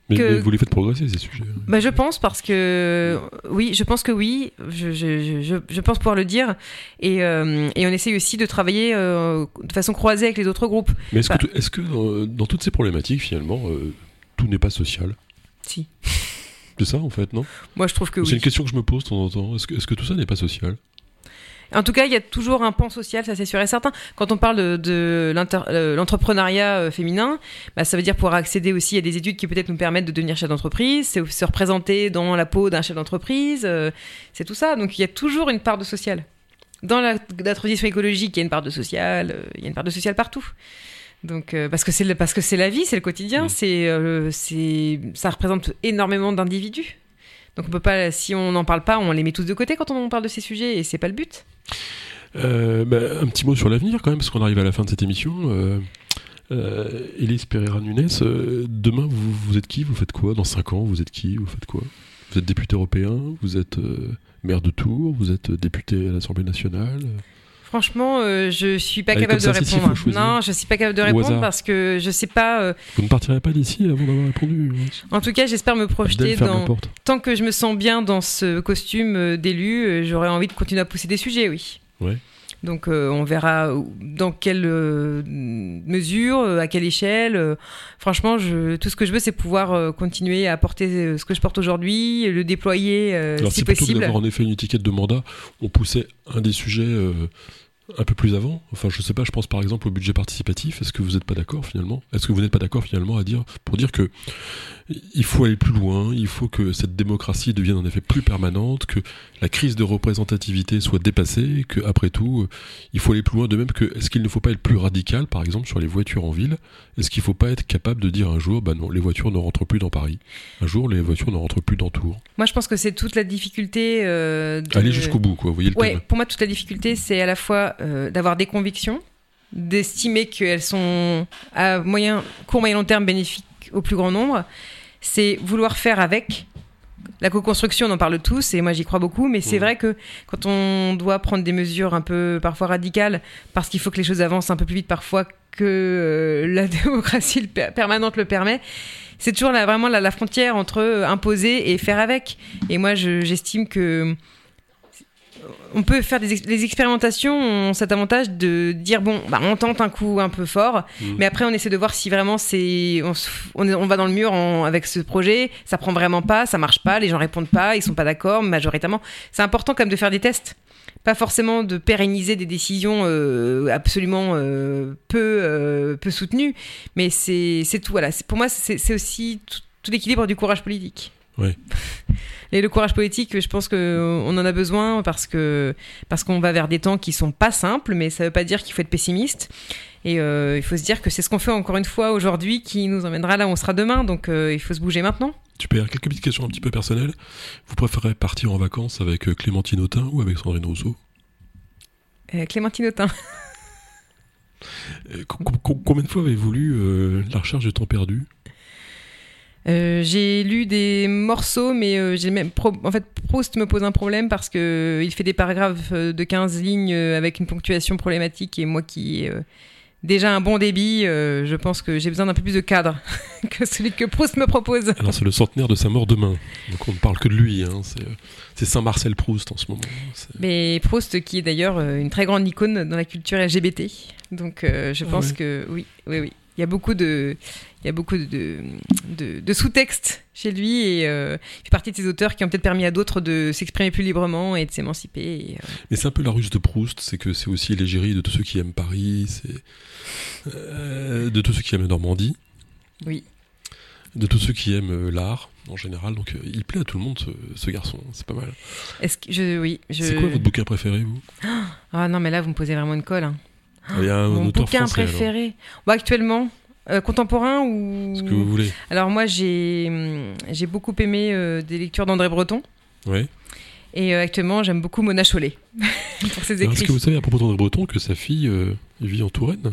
mais, Que- mais vous les faites progresser, ces sujets. bah, je pense parce que oui, je pense que oui, je, je, je, je pense pouvoir le dire. Et, euh, et on essaye aussi de travailler euh, de façon croisée avec les autres groupes. Mais est-ce Bah. que, tout- est-ce que dans toutes ces problématiques, finalement, euh, tout n'est pas social? Si. C'est ça, en fait, non? Moi, je trouve que C'est oui. une question que je me pose de temps en temps. Est-ce que, est-ce que tout ça n'est pas social? En tout cas, il y a toujours un pan social, ça c'est sûr et certain. Quand on parle de, euh, l'entrepreneuriat euh, féminin, bah, ça veut dire pouvoir accéder aussi à des études qui peut-être nous permettent de devenir chef d'entreprise, c'est se représenter dans la peau d'un chef d'entreprise, euh, c'est tout ça. Donc il y a toujours une part de social. Dans la, la transition écologique, il y a une part de social, euh, il y a une part de social partout. Donc euh, parce que c'est le- parce que c'est la vie, c'est le quotidien, Mm. euh, c'est ça représente énormément d'individus. Donc on peut pas, si on n'en parle pas, on les met tous de côté quand on parle de ces sujets et c'est pas le but? Euh, bah, un petit mot sur l'avenir quand même, parce qu'on arrive à la fin de cette émission. Euh, euh, Élise Pereira Nunes, euh, demain vous, vous êtes qui? Vous faites quoi? Dans 5 ans, vous êtes qui? Vous faites quoi? Vous êtes député européen? Vous êtes euh, maire de Tours? Vous êtes député à l'Assemblée nationale? Franchement, euh, je suis pas Allez, capable de ça, répondre. non, je suis pas capable de répondre parce que je sais pas. euh, Vous ne partirez pas d'ici avant d'avoir répondu hein. en tout cas, j'espère me projeter dans. Tant que je me sens bien dans ce costume euh, d'élu, euh, j'aurais envie de continuer à pousser des sujets, oui. Ouais. Donc euh, on verra dans quelle euh, mesure, euh, à quelle échelle. franchement, je, tout ce que je veux, c'est pouvoir continuer à porter ce que je porte aujourd'hui, le déployer Alors si possible. d'avoir en effet une étiquette de mandat, on poussait un des sujets un peu plus avant. Enfin, je sais pas, je pense par exemple au budget participatif. Est-ce que vous n'êtes pas d'accord finalement? Est-ce que vous n'êtes pas d'accord finalement à dire pour dire que il faut aller plus loin, il faut que cette démocratie devienne en effet plus permanente, que la crise de représentativité soit dépassée, que après tout, il faut aller plus loin. De même que est-ce qu'il ne faut pas être plus radical, par exemple sur les voitures en ville? Est-ce qu'il ne faut pas être capable de dire un jour, bah non, les voitures ne rentrent plus dans Paris. Un jour, les voitures ne rentrent plus dans Tours. Moi, je pense que c'est toute la difficulté. Euh, de... Aller jusqu'au bout, quoi. Vous voyez le ouais, pour moi, toute la difficulté, c'est à la fois euh, d'avoir des convictions, d'estimer qu'elles sont à moyen, court, moyen, long terme bénéfiques au plus grand nombre. C'est vouloir faire avec. La co-construction, on en parle tous, et moi j'y crois beaucoup, mais c'est Mmh. vrai que quand on doit prendre des mesures un peu parfois radicales, parce qu'il faut que les choses avancent un peu plus vite parfois que euh, la démocratie permanente le permet, c'est toujours la- vraiment la, la frontière entre euh, imposer et faire avec. Et moi je- j'estime que on peut faire des ex- les expérimentations ont cet avantage de dire bon bah on tente un coup un peu fort Mhm. mais après on essaie de voir si vraiment c'est on, va dans le mur en- avec ce projet ça prend vraiment pas ça marche pas les gens répondent pas ils sont pas d'accord majoritairement c'est important quand même de faire des tests pas forcément de pérenniser des décisions euh, absolument euh, peu euh, peu soutenues mais c'est tout voilà pour moi c'est aussi tout, tout l'équilibre du courage politique Ouais. et le courage politique, je pense qu'on en a besoin parce que parce qu'on va vers des temps qui sont pas simples, mais ça veut pas dire qu'il faut être pessimiste. Et euh, il faut se dire que c'est ce qu'on fait encore une fois aujourd'hui qui nous emmènera là où on sera demain. Donc euh, il faut se bouger maintenant. Super, quelques petites questions un petit peu personnelles. Vous préférez partir en vacances avec euh, Clémentine Autain ou avec Sandrine Rousseau? Euh, Clémentine Autain. Co- co- Combien de fois avez-vous lu La recherche du temps perdu? Euh, j'ai lu des morceaux, mais euh, j'ai même pro- en fait Proust me pose un problème parce que euh, il fait des paragraphes de 15 lignes avec une ponctuation problématique et moi qui ai euh, déjà un bon débit, je pense que j'ai besoin d'un peu plus de cadre que celui que Proust me propose. Alors c'est le centenaire de sa mort demain, donc on ne parle que de lui. Hein. C'est, Saint-Marcel Proust en ce moment. Mais Proust, qui est d'ailleurs une très grande icône dans la culture LGBT. Donc je pense ouais. que oui, oui, oui. Il y a beaucoup de, il y a beaucoup de, de, de sous-textes chez lui et euh, il fait partie de ces auteurs qui ont peut-être permis à d'autres de s'exprimer plus librement et de s'émanciper. euh, Mais c'est un peu la ruse de Proust, c'est que c'est aussi l'égérie de tous ceux qui aiment Paris, c'est euh, de tous ceux qui aiment la Normandie, oui. de tous ceux qui aiment l'art en général. Donc il plaît à tout le monde ce, ce garçon, c'est pas mal. Est-ce que je, oui, je. C'est quoi votre bouquin préféré vous? Ah non, mais là vous me posez vraiment une colle. hein. Il y a un Mon auteur bouquin français, préféré. Actuellement, euh, contemporain ou. Ce que vous voulez. Alors moi j'ai, hum, j'ai beaucoup aimé euh, des lectures d'André Breton. Ouais. Et euh, actuellement, j'aime beaucoup Mona Chollet pour ses Alors, Est-ce écrits. que vous savez à propos d'André Breton que sa fille vit en Touraine?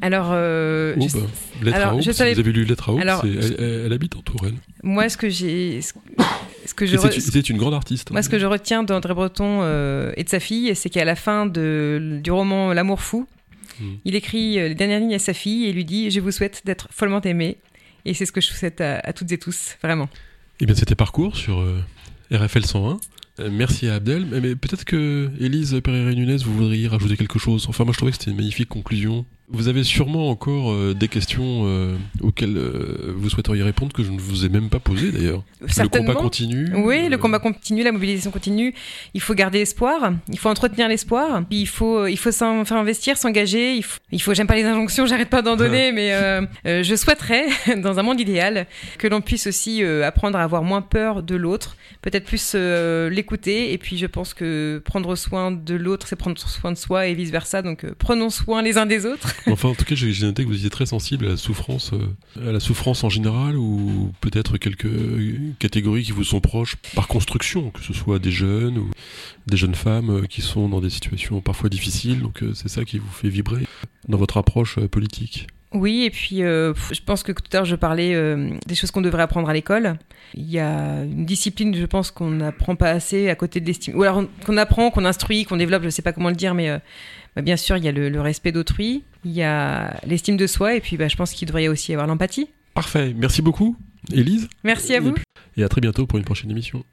Alors, euh, Oh, je- bah, Lettre alors, à Aube, je si savais- vous avez lu Lettre à Aube, Alors, elle, elle- elle habite en Touraine. moi, ce que j'ai, ce ce que je, c'est re- c'est une grande artiste. hein. moi, ce que je retiens d'André Breton euh, et de sa fille, c'est qu'à la fin de, du roman L'amour fou, Mm. il écrit euh, les dernières lignes à sa fille et lui dit Je vous souhaite d'être follement aimé. Et c'est ce que je souhaite à, toutes et tous, vraiment. Eh bien, c'était parcours sur euh, RFL 101. Euh, merci à Abdel. Mais, mais peut-être que Élise Pereira-Nunez, vous voudriez rajouter quelque chose. Enfin, moi, je trouvais que c'était une magnifique conclusion. Vous avez sûrement encore euh, des questions euh, auxquelles euh, vous souhaiteriez répondre que je ne vous ai même pas posées d'ailleurs. Le combat continue. Oui, le combat continue, la mobilisation continue. Il faut garder espoir, il faut entretenir l'espoir, il faut, il faut s'en- faire investir, s'engager. Il faut, il faut j'aime pas les injonctions, j'arrête pas d'en donner, mais euh, euh, je souhaiterais, dans un monde idéal, que l'on puisse aussi apprendre à avoir moins peur de l'autre, peut-être plus l'écouter, et puis je pense que prendre soin de l'autre, c'est prendre soin de soi et vice versa. Donc prenons soin les uns des autres. Enfin, en tout cas, j'ai noté que vous étiez très sensible à la souffrance, euh, à la souffrance en général, ou peut-être quelques euh, catégories qui vous sont proches par construction, que ce soit des jeunes ou des jeunes femmes euh, qui sont dans des situations parfois difficiles. Donc, c'est ça qui vous fait vibrer dans votre approche politique. Oui, et puis je pense que tout à l'heure je parlais des choses qu'on devrait apprendre à l'école. Il y a une discipline, je pense, qu'on n'apprend pas assez à côté de l'estime. Ou alors on- qu'on apprend, qu'on instruit, qu'on développe, je sais pas comment le dire, mais bah, bien sûr, il y a le respect d'autrui, il y a l'estime de soi, et puis bah, je pense qu'il devrait aussi y avoir l'empathie. Parfait. Merci beaucoup, Élise. Merci à Et vous. puis- Et à très bientôt pour une prochaine émission.